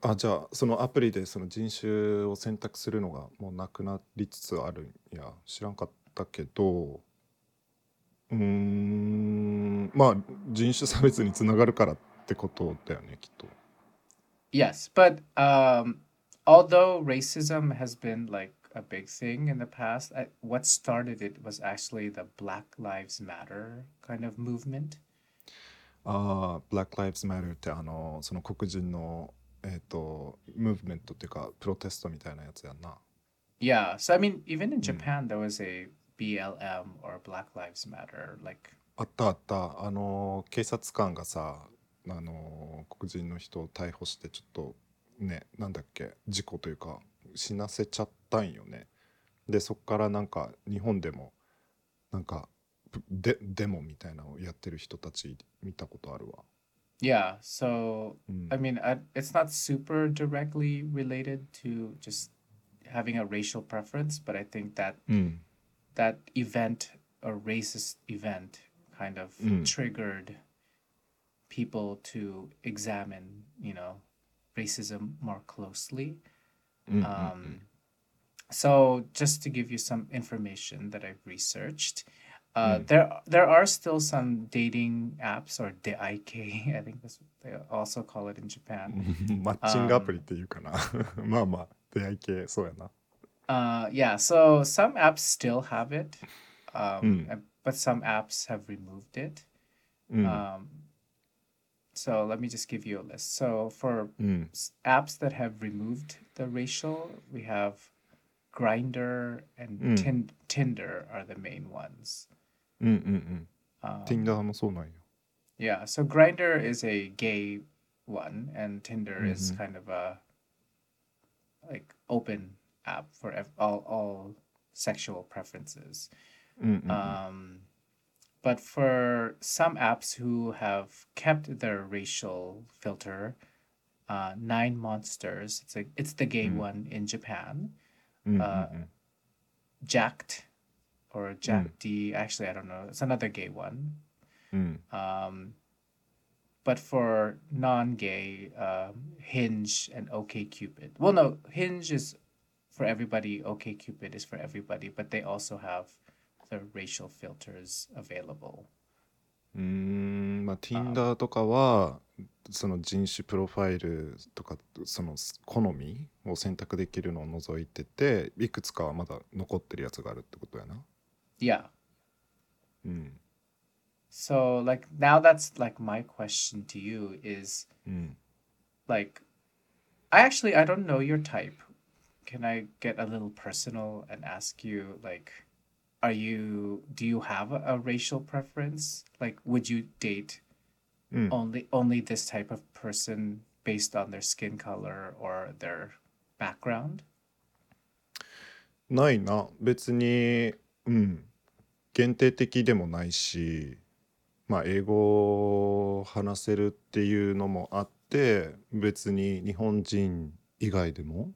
S1: ー、あじゃあそのアプリでその人種を選択するのがもうなくなりつつあるんや知らんかったけどうーんまあ人種差別につながるからってことだよねきっと。
S2: Yes, but um, although racism has been like a big thing in the past, I, what started it was actually the Black Lives Matter kind of movement.
S1: ああ、Black Lives Matter ってあのその黒人の えっ、とムーブメントっていうかプロテストみたいなやつやんな
S2: Yeah. So I mean, even in Japan, there was a BLM or Black Lives Matter. Like,
S1: あったあったあの警察官がさ あの黒人の人を逮捕してちょっとねなんだっけ事故というか死なせちゃったんよねでそっからなんか日本でもなんかデデモみたいなのをやってる人たち見たことあるわ
S2: yeah. So
S1: うん
S2: I mean, I, it's not super directly related to just having a racial preference, but I think that
S1: うん、
S2: that event, a racist event, kind of
S1: Mm.
S2: triggered people to examine, you know, racism more closely.
S1: Mm-hmm.
S2: Um, mm. so, just to give you some information that I've researched, uh,
S1: mm.
S2: there there are still some dating apps or DIK, (laughs) I think that's what they also call it in Japan. (laughs)
S1: Matching um, (laughs)
S2: uh, yeah, so some apps still have it, um,
S1: mm.
S2: but some apps have removed it.
S1: Mm.
S2: Um, so let me just give you a list. So for mm. apps that have removed the racial, we have Grinder and
S1: mm.
S2: Tin- Tinder are the main ones. Um, yeah, so Grinder is a gay one, and Tinder mm-hmm.
S1: is
S2: kind of a like open app for all all sexual preferences. Um, but for some apps who have kept their racial filter, uh, Nine Monsters, it's a, it's the gay
S1: mm.
S2: one in Japan.
S1: Mm-hmm. Uh, hmm,
S2: hmm. Jacked or Jack mm. D. Actually, I don't know. It's another gay one.
S1: Mm.
S2: Um, but for non-gay, um, Hinge and OK Cupid. Well, no, Hinge is for everybody. OK Cupid is for everybody, but they also have the racial filters available.
S1: うーん、まあ Tinder とかはその人種プロファイルとかその好みを選択できるのを除いてていくつかはまだ残ってるやつがあるってことやな。
S2: Yeah.
S1: うん。
S2: So like now that's like my question to you is
S1: うん。
S2: like I actually I don't know your type. Can I get a little personal and ask you like are you do you have a, a racial preference? Like would you date
S1: うん。
S2: only only this type of person based on their skin color or their background?
S1: ないな別にうん限定的でもないしまあ英語を話せるっていうのもあって別に日本人以外でも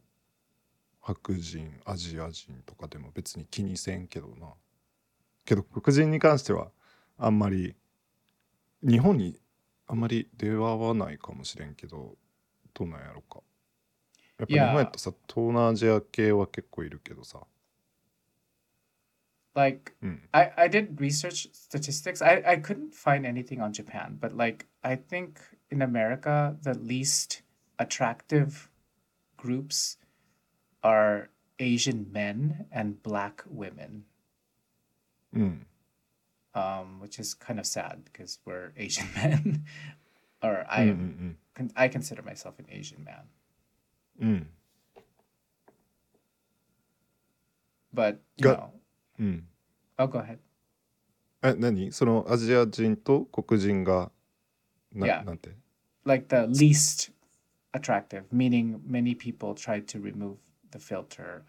S1: 白人アジア人とかでも別に気にせんけどなけど黒人に関してはあんまり日本にあんまり出会わないかもしれんけどどうなんやろかやっぱ日本やとさ東南アジア系は結構いるけどさ
S2: Like
S1: うん
S2: I, I did research statistics. I, I couldn't find anything on Japan, but like I think in America the least attractive groups are Asian men and black women.
S1: うん、
S2: Um, which is kind of sad because we're Asian (laughs) men. or I
S1: うんう
S2: am
S1: ん
S2: con- I consider myself an Asian man.
S1: うんうん、
S2: But you
S1: Got-
S2: know
S1: うん、
S2: oh go ahead.
S1: え何そのアジア人と黒人がな,、
S2: Yeah.
S1: なんて
S2: like the least attractive, meaning many people tried to remove the filter,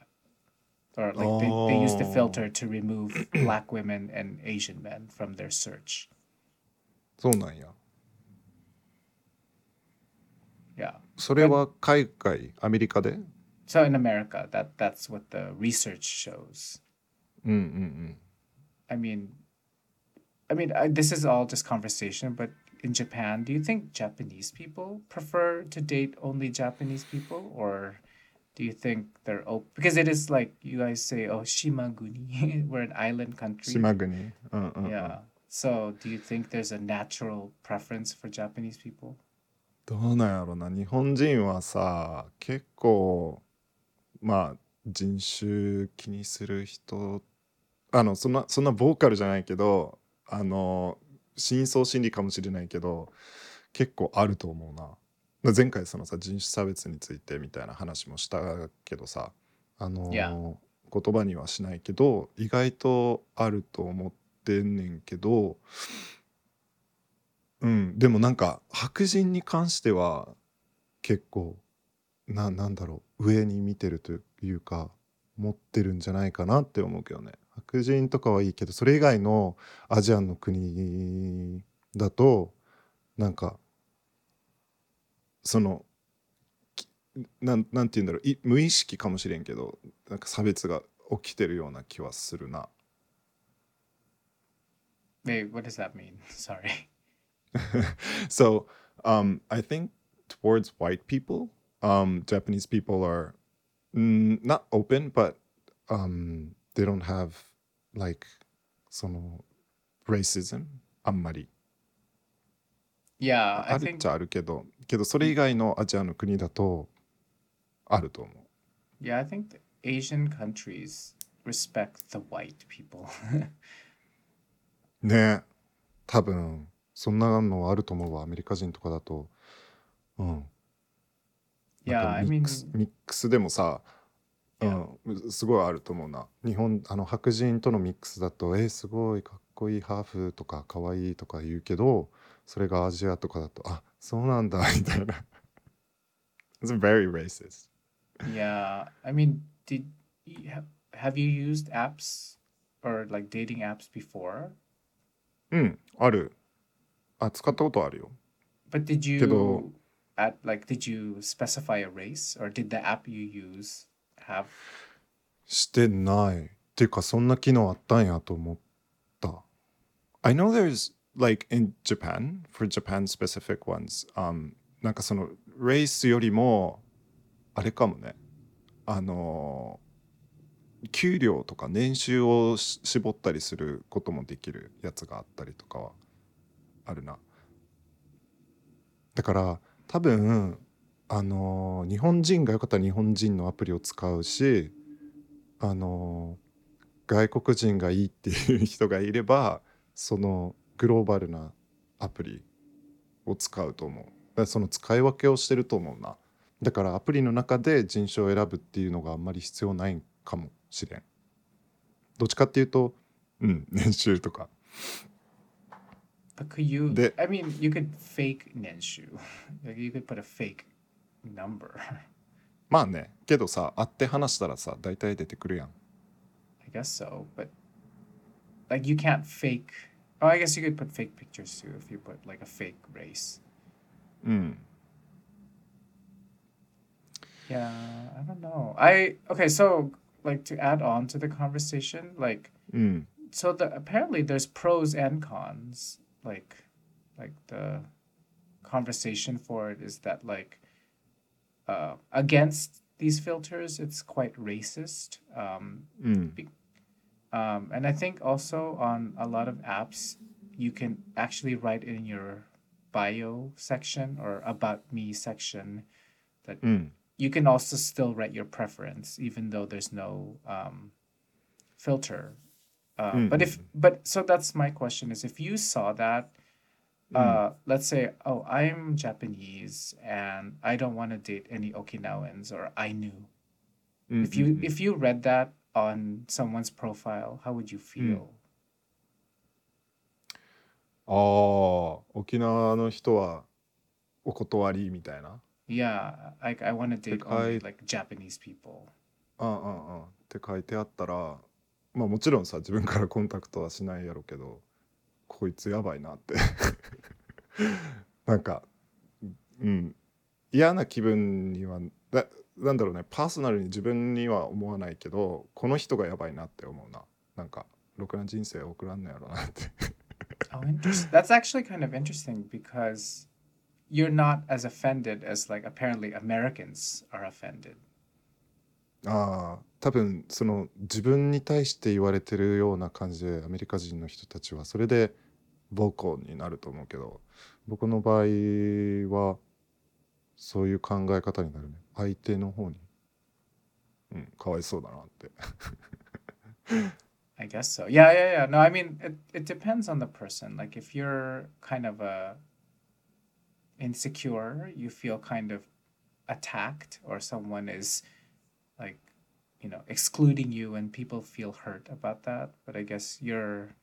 S2: or like they, they used the
S1: Oh.
S2: filter to remove (clears throat) black women and Asian men from their search.
S1: そうなんや
S2: Yeah.
S1: それは海外アメリカで
S2: So in America, that that's what the research shows.
S1: うんうん
S2: I mean, I mean, I, this is all just conversation, but in Japan, do you think Japanese people prefer to date only Japanese people, or do you think they're open? Because it is like you guys say, "Oh, Shimaguni, we're an island
S1: うん
S2: country."
S1: 島国うんうん、うん、
S2: Yeah. So, do you think there's a natural preference for Japanese people?
S1: どうなんやろな日本人はさ結構まあ人種気にする人あのそんなそんなボーカルじゃないけどあの深層心理かもしれないけど結構あると思うな前回そのさ人種差別についてみたいな話もしたけどさあの
S2: Yeah.
S1: 言葉にはしないけど意外とあると思ってんねんけどうんでもなんか白人に関しては結構ななんだろう上に見てるというか持ってるんじゃないかなって思うけどね白人とかはいいけどそれ以外のアジアンの国だとなんかそのきなんなんて言うんだろうい無意識かもしれんけどなんか差別が起きてるような気はするな。
S2: Wait, what does that mean? Sorry.
S1: so um, I think towards white people, um, Japanese people are mm, not open, but um, they don't have like その racism あんまり
S2: Yeah,
S1: あるっちゃあるけどけどそれ以外のアジアの国だとあると思う。
S2: Yeah, I think the Asian countries respect the white people. (laughs)
S1: ね多分そんなのあると思うわアメリカ人とかだと。うん。なん
S2: yeah,
S1: か
S2: I mean
S1: ミックスでもさ、うん、すごいあると思うな。日本あの白人とのミックスだと「えーすごいかっこいいハーフ」とか「かわいい」とか言うけどそれがアジアとかだと「あそうなんだ」みたいな It's very racist
S2: Yeah, I mean, did have, you used apps or like dating apps before?
S1: うんあるあ使ったことあるよ
S2: But did you
S1: Pero-
S2: at like did you specify a race or did the app you use have
S1: してないっていうかそんな機能あったんやと思った I know there's like in Japan for Japan specific ones um なんかそのレースよりもあれかもね。あの給料とか年収を絞ったりすることもできるやつがあったりとかはあるな。だから多分あの日本人がよかったら日本人のアプリを使うしあの外国人がいいっていう人がいればそのグローバルなアプリを使うと思う。その使い分けをしてると思うな。だからアプリの中で人種を選ぶっていうのがあんまり必要ないかもしれん。どっちかっていうとうん (laughs) 年収とか。
S2: Could you
S1: The-
S2: I mean you could fake nenshu. (laughs) you could put a fake number. (laughs)
S1: まあね。けどさ会って話したらさ大体出てくるやん。
S2: I guess so, but like you can't fake Oh, I guess you could put fake pictures too if you put like a fake race.
S1: Hmm.
S2: Yeah, I don't know. I okay, so like to add on to the conversation, like
S1: mm.
S2: so the apparently there's pros and cons. Like like the conversation for it is that like uh, against these filters, it's quite racist. Um,
S1: mm. be-
S2: um, and I think also on a lot of apps, you can actually write in your bio section or about me section that
S1: mm.
S2: you can also still write your preference, even though there's no um, filter. Uh, mm. But if but so that's my question is if you saw that, hmm. uh, mm. let's say oh I'm Japanese and I don't want to date any Okinawans or I
S1: knew. Mm-hmm.
S2: If hmm, you hmm. if you read that on someone's profile how would you feel
S1: ああ沖縄の人はお断りみたいな
S2: yeah like i want to date only like japanese people
S1: ああああって書いてあったらまあもちろんさ自分からコンタクトはしないやろうけどこいつやばいなってなんかうん嫌な気分にはななんだろうねパーソナルに自分には思わないけどこの人がやばいなって思うななんかろくな人生送らんのやろなって (laughs)
S2: Oh, interesting. That's actually kind of interesting because you're not as offended as like apparently Americans are offended.
S1: ああ多分その自分に対して言われてるような感じでアメリカ人の人たちはそれで暴行になると思うけど僕の場合はそういう考え方になるね相手の方にうんかわいそうだなって (laughs)
S2: I guess so. Yeah, yeah, yeah. No, I mean it, it depends on the person. Like if you're kind of a insecure, you feel kind of attacked, or someone is like, you know, excluding you, and people feel hurt about that. But I guess you're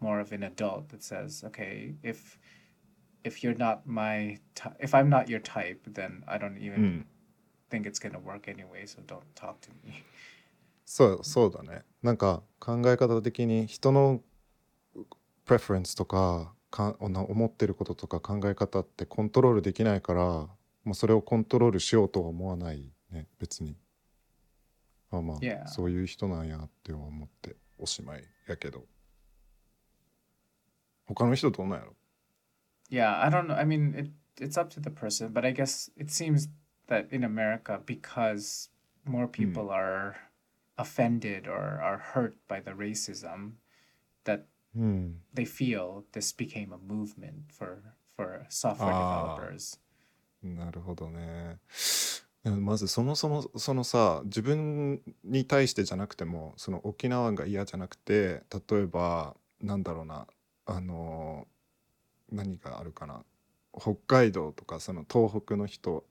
S2: more of an adult that says, okay, if if you're not my ty- if I'm not your type, then I don't
S1: う
S2: even
S1: ん
S2: think it's gonna work anyway. So don't talk to me. (laughs)
S1: そうそうだねなんか考え方的に人のプレフェレンスとかかな思ってることとか考え方ってコントロールできないからもうそれをコントロールしようとは思わないね別にあまあ、
S2: Yeah.
S1: そういう人なんやって思っておしまいやけど他の人どうなんやろ？
S2: Yeah, I don't know. I mean, it it's up to the person, but I guess it seems that in America, because more people are offended or are hurt by the racism, that
S1: うん
S2: they feel this became a movement for for software
S1: Ah.
S2: developers.
S1: なるほどね。でもまずそもそもそのさ自分に対してじゃなくてもその沖縄が嫌じゃなくて例えばなんだろうなあの 何があるかな？北海道とかその東北の人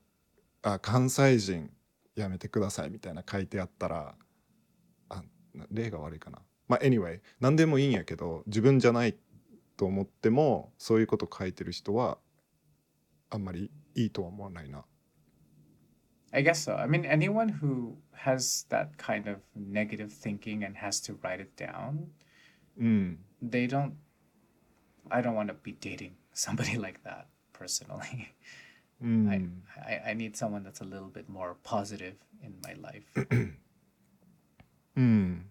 S1: あ関西人やめてくださいみたいな書いてあったらあな例が悪いかな。まあ anyway 何でもいいんやけど自分じゃないと思ってもそういうこと書いてる人はあんまりいいとは思わないな。
S2: I guess so. I mean, anyone who has that kind of negative thinking and has to write it down,
S1: うん。
S2: they don't. I don't want to be dating somebody like that personally.
S1: うん。
S2: I, I I need someone that's a little bit more positive in my life.
S1: うん。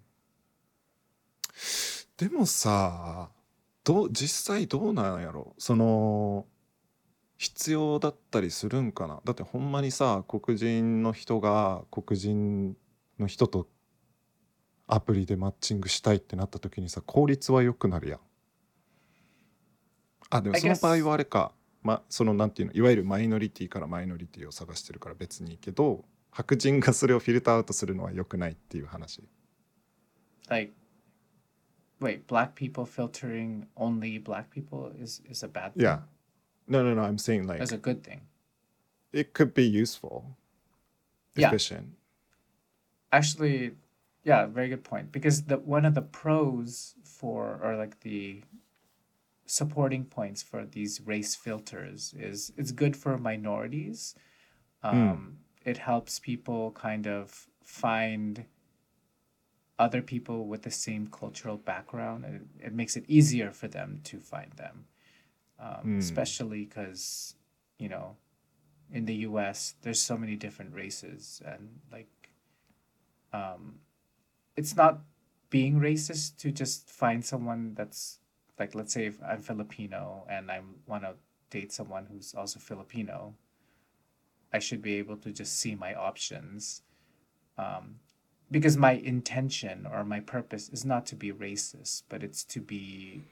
S1: でもさ、どう実際どうなんやろその必要だったりするんかなだってほんまにさ黒人の人が黒人の人とアプリでマッチングしたいってなった時にさ効率は良くなるやん。あでもその場合はあれか、ま、そのなんていうのいわゆるマイノリティからマイノリティを探してるから別にいいけど白人がそれをフィルターアウトするのは良くないっていう話。
S2: like, wait, black people filtering only black people is is a bad thing.
S1: Yeah. No, no, no. I'm saying like
S2: That's a good thing.
S1: it could be useful,
S2: Yeah.
S1: efficient.
S2: Actually, yeah, very good point. Because the one of the pros for or like the supporting points for these race filters is it's good for minorities. Um, It helps people kind of find other people with the same cultural background. It, it makes it easier for them to find them, um, especially because you know in the U.S. there's so many different races and like um, it's not being racist to just find someone that's like let's say if I'm Filipino and I want to date someone who's also Filipino, I should be able to just see my options. Um, because my intention or my purpose is not to be racist, but it's to be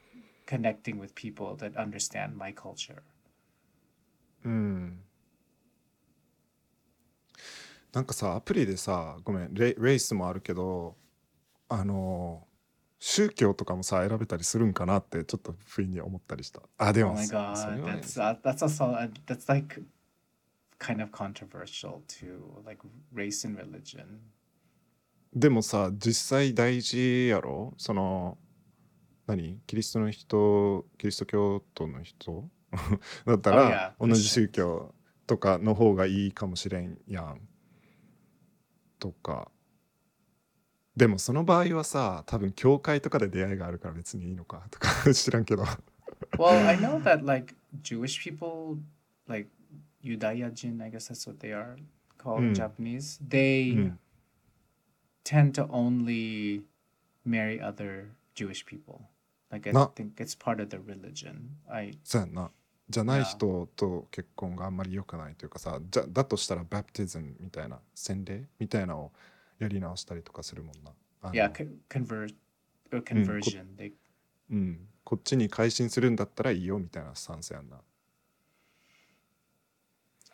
S2: connecting with people that understand my culture.
S1: うん。なんかさ、アプリでさ、ごめん、レレイスもあるけど、あの、 宗教とかもさ、選べたりするんかなってちょっと不意に思ったりした。あ、で
S2: Oh
S1: もね
S2: that's uh, that's also uh, that's like kind of controversial to like race and religion.
S1: でもさ、実際大事やろ？その、何？キリストの人、キリスト教徒の人？(laughs) だった
S2: Oh,
S1: ら、
S2: yeah,
S1: 同じ宗教とかの方がいいかもしれんやん。とか。でもその場合はさ、多分教会とかで出会いがあるから別にいいのかとか知らんけど。
S2: Well, I know that like Jewish people, like Yudayajin, I guess that's what they are called in
S1: Mm.
S2: Japanese. They
S1: Mm.
S2: tend to only marry other Jewish people. Like I think it's part of the religion. I
S1: そうやんな。じゃない.人と結婚があんまり良くないというかさ、じゃだとしたらバプティズムみたいな洗礼みたいなのをやり直したりとかするもんな。あの
S2: yeah, co- convert conversion. They
S1: うん、こっちに改心するんだったらいいよみたいなスタンスやんな。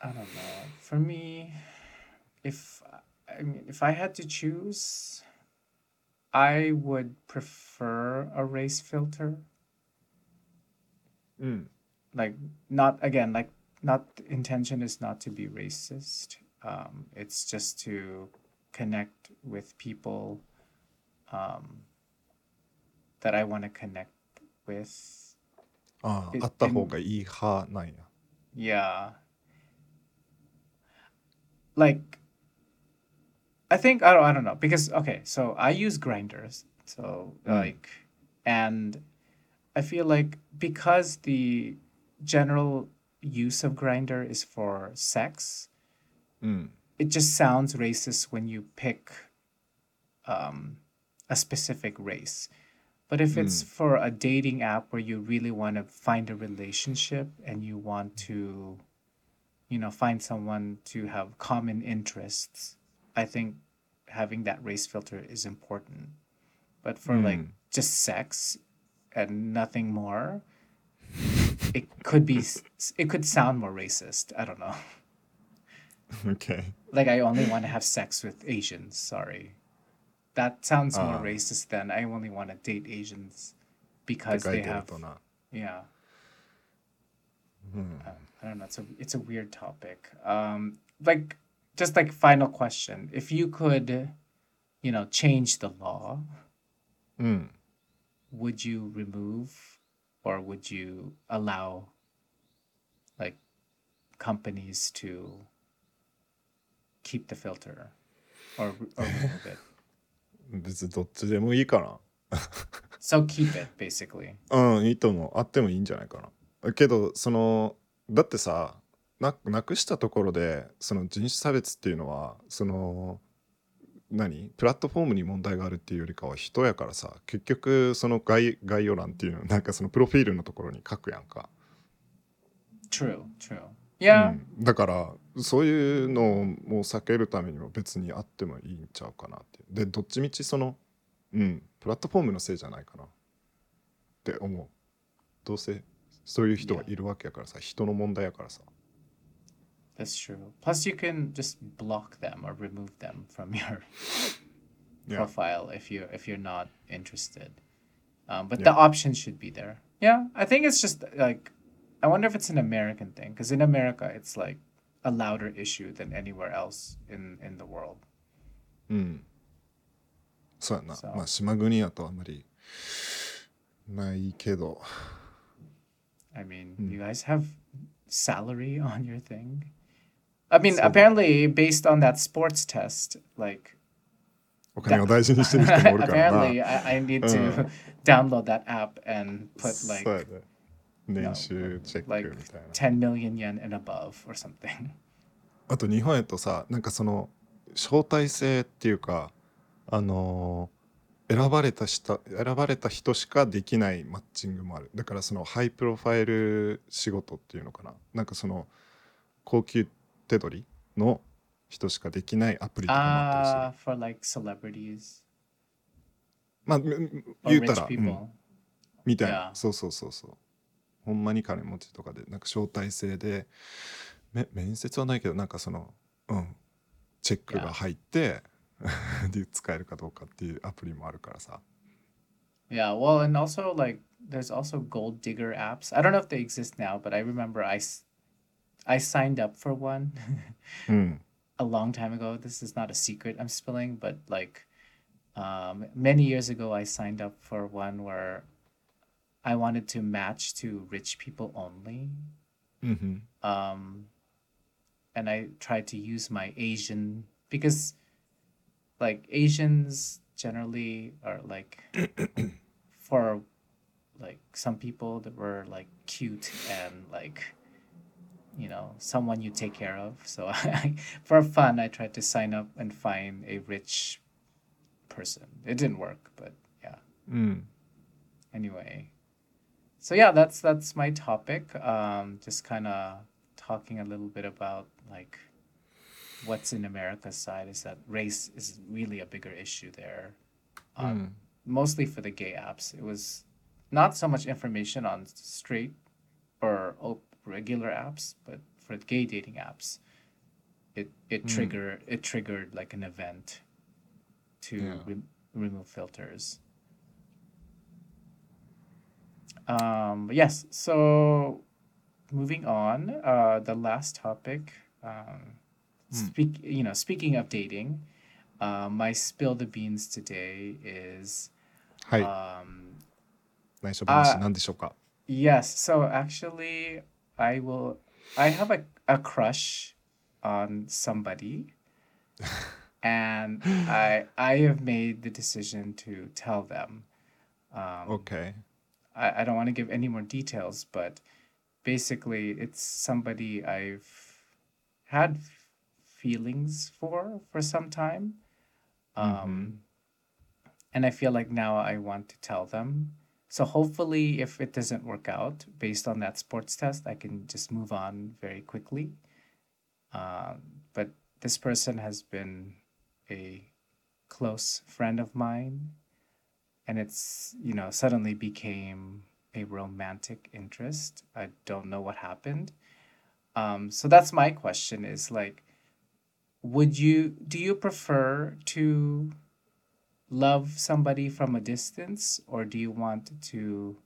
S2: I don't know. For me, if I mean, if I had to choose, I would prefer a race filter.
S1: うん。
S2: Like not again, like not the intention is not to be racist. Um, it's just to connect with people um, that I want to connect with.
S1: ああ、
S2: It-
S1: あった方がいい派なんや。
S2: Yeah. Like I think I don't I don't know because okay, so I use grinders. So
S1: Mm.
S2: like and I feel like because the general use of grinder is for sex,
S1: うん。
S2: it just sounds racist when you pick um, a specific race. But if it's for a dating app where you really want to find a relationship and you want to, you know, find someone to have common interests, I think having that race filter is important. But for like
S1: Mm.
S2: just sex and nothing more, it could be, it could sound more racist. I don't know. (laughs) (laughs)
S1: Okay.
S2: Like I only want to have sex with Asians. Sorry, that sounds more
S1: uh,
S2: racist than I only want to date Asians because they have. Yeah. Hmm. Um, I don't know. It's a it's a weird topic. Um, like just like final question: If you could, you know, change the law,
S1: mm.
S2: would you remove or would you allow, like, companies to keep the filter or, or remove it. (laughs)
S1: 別にどっちでもいいか
S2: so keep it basically.
S1: な。うん、いいと思う。あってもいいんじゃないかな。けど、その、だってさ、ななくしたところで、その人種差別っていうのは、その、何？プラットフォームに問題があるっていうよりかは人やからさ結局その概概要欄っていうのなんかそのプロフィールのところに書くやんか。
S2: True true. Yeah.
S1: うん、だからそういうのをもう避けるためにも別にあってもいいんちゃうかなっていうでどっちみちそのうんプラットフォームのせいじゃないかなって思うどうせそういう人がいるわけやからさ人の問題やからさ
S2: that's true plus you can just block them or remove them from your
S1: Yeah.
S2: profile if you if you're not interested. Um, but
S1: Yeah.
S2: the option should be there. Yeah, I think it's just like I wonder if it's an American thing because in America it's like a louder issue than anywhere else in in the world.
S1: うんそうやな
S2: そう
S1: まあ島国やとあんまりないけど
S2: I mean,
S1: Hmm.
S2: you guys have salary (laughs) on your thing. I mean,
S1: So-
S2: apparently based on that sports test, like (laughs)
S1: お金を大事にしてる人もおるからな
S2: apparently (laughs) I, I need to
S1: Uh.
S2: download that app and put
S1: そう
S2: like
S1: やね 年収チェックみたいな、
S2: 10 million yen and above or something. (laughs)
S1: あと日本やとさなんかその招待制っていうかあのー選ばれた人選ばれた人しかできないマッチングもある。だからそのハイプロファイル仕事っていうのかな。なんかその高級手取りの人しかできないアプリとかもあったりする。
S2: Ah, for like celebrities. (laughs)
S1: まあ言うたら.うん。みたいな.そうそうそうそうほんまに金持ちとかでなんか招待制でめ面接はないけどなんかそのうんチェックが入ってで使えるかどうかっていうアプリもあるからさ
S2: Yeah, well, and also like there's also gold digger apps. I don't know if they exist now, but I remember I I signed up for one
S1: うん
S2: a long time ago. This is not a secret I'm spilling, but like um, many years ago, I signed up for one where I wanted to match to rich people only.
S1: Mm-hmm.
S2: Um, and I tried to use my Asian because, like, Asians generally are like, (clears throat) for like some people that were like cute and like, you know, someone you take care of. So I, (laughs) for fun, I tried to sign up and find a rich person. It didn't work, but yeah.
S1: Mm.
S2: Anyway, so yeah that's that's my topic um just kind of talking a little bit about like what's in america's side is that race is really a bigger issue there. Um, mostly for the gay apps. It was not so much information on straight or op- regular apps but for gay dating apps it it trigger it triggered like an event to
S1: Yeah.
S2: re- remove filters um but yes so moving on. Uh, the last topic. Um, speak. You know, speaking of dating, uh, my spill the beans today is
S1: はい。
S2: um,
S1: 内緒話
S2: あ
S1: 何でしょうか
S2: Yes. So actually, I will. I have a, a crush on somebody, (laughs) and I I have made the decision to tell them. Um,
S1: ?OK。
S2: I, I don't want to give any more details, but basically, it's somebody I've had f- feelings for for some time. Um, And I feel like now I want to tell them. So hopefully, if it doesn't work out based on that sports test, I can just move on very quickly. Um, but this person has been a close friend of mine and it's you know suddenly became a romantic interest. I don't know what happened. Um so that's my question is like would you do you prefer to love somebody from a distance or do you want to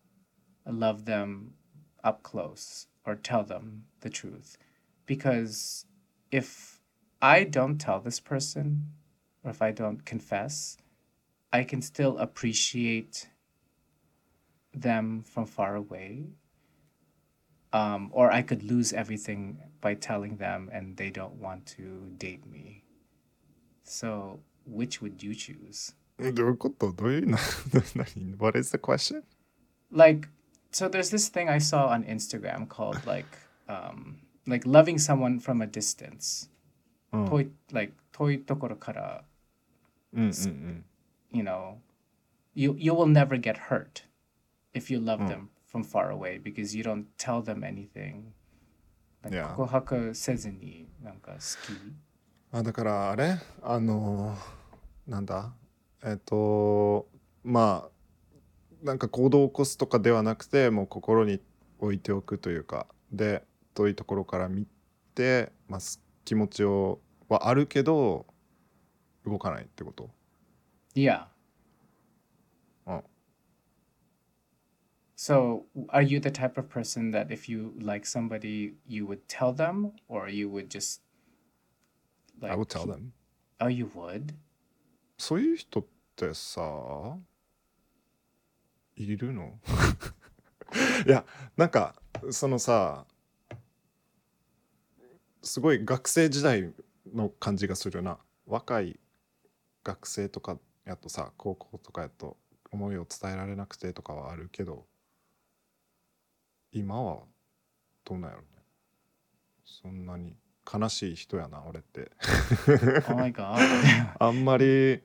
S2: love them up close or tell them the truth? Because if i don't tell this person or if i don't confess I can still appreciate them from far away. Um, or I could lose everything by telling them and they don't want to date me. So, which would you choose? (laughs)
S1: what is the question?
S2: Like, so there's this thing I saw on Instagram called like, um, like loving someone from a distance.
S1: Mm.
S2: Oh. Toi, like,
S1: toi tokoro kara. Mm, mm, mm.
S2: You know, you you will never get hurt if you love
S1: Mm.
S2: them from far away because you don't tell them anything. 告白せずになんか好き。
S1: あだからあれあのなんだえっ、とまあなんか行動を起こすとかではなくてもう心に置いておくというかで遠いところから見て、まあ、す気持ちをはあるけど動かないってこと
S2: Yeah.
S1: Oh.
S2: So, are you the type of person that if you like somebody, you would tell them, or you would just like?
S1: I would tell them
S2: Oh, you would.
S1: そういう人ってさいるのいやなんかそのさすごい学生時代の感じがするな若い学生とかやとさ高校とかやと思いを伝えられなくてとかはあるけど今はどうなんやろね。そんなに悲しい人やな俺って。
S2: Oh my god.
S1: あんまりい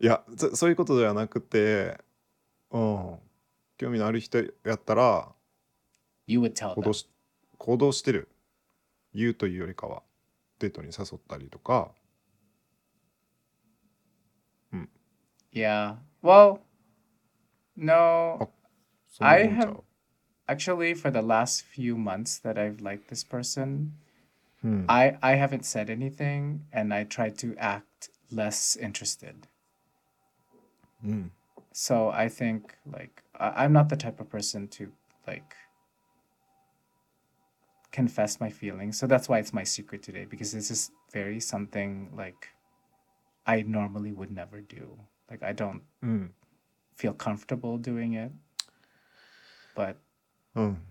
S1: やそそういうことではなくてうん。興味のある人やったら行.動し行動してる。言うというよりかはデートに誘ったりとか
S2: Yeah. Well, no.
S1: Oh,
S2: I have actually for the last few months that I've liked this person,
S1: hmm.
S2: I I haven't said anything and I try to act less interested. So I think like I, I'm not the type of person to like confess my feelings. So that's why it's my secret today because this is very something like I normally would never do. Like I don't
S1: うん、
S2: feel comfortable doing it. But
S1: うん、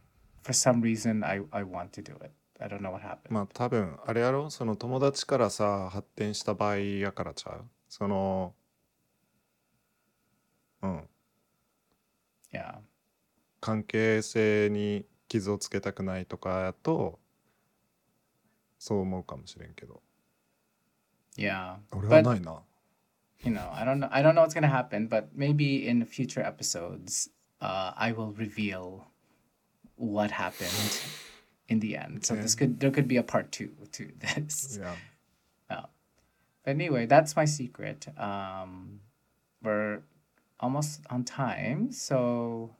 S2: for some reason I, I want to do it. I don't know what happened.
S1: まあ多分あれやろその友達からさ発展した場合やからちゃうそのうん、
S2: Yeah.
S1: 関係性に傷をつけたくないとかやとそう思うかもしれんけど
S2: Yeah.
S1: 俺はないな
S2: you know, I don't know. I don't know what's gonna happen, but maybe in future episodes, uh, I will reveal what happened in the end. So yeah. this could there could be a part two to this.
S1: Yeah. Uh,
S2: but anyway, that's my secret. Um, we're almost on time, so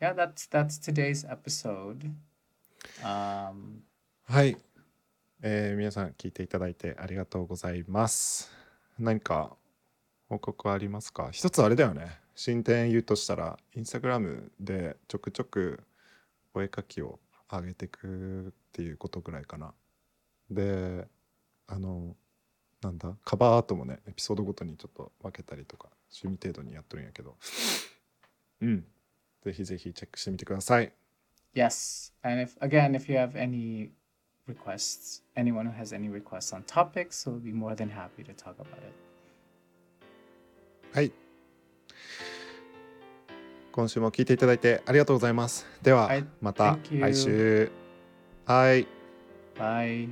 S2: yeah, that's that's today's episode. Um,
S1: はい、えー、皆さん聞いていただいてありがとうございます。何か報告はありますか？一つあれだよね進展言うとしたらインスタグラムでちょくちょくお絵描きを上げてくっていうことぐらいかな。であのなんだ？カバーアートもねエピソードごとにちょっと分けたりとか趣味程度にやっとるんやけどうんぜひぜひチェックしてみてください
S2: Yes. And if again, if you have any requests, anyone who has any requests on topics, we'll be more than happy to talk about it.
S1: はい。今週も聞いていただいてありがとうございます。では、
S2: はい。
S1: また.来週。はい。
S2: Bye.
S1: はい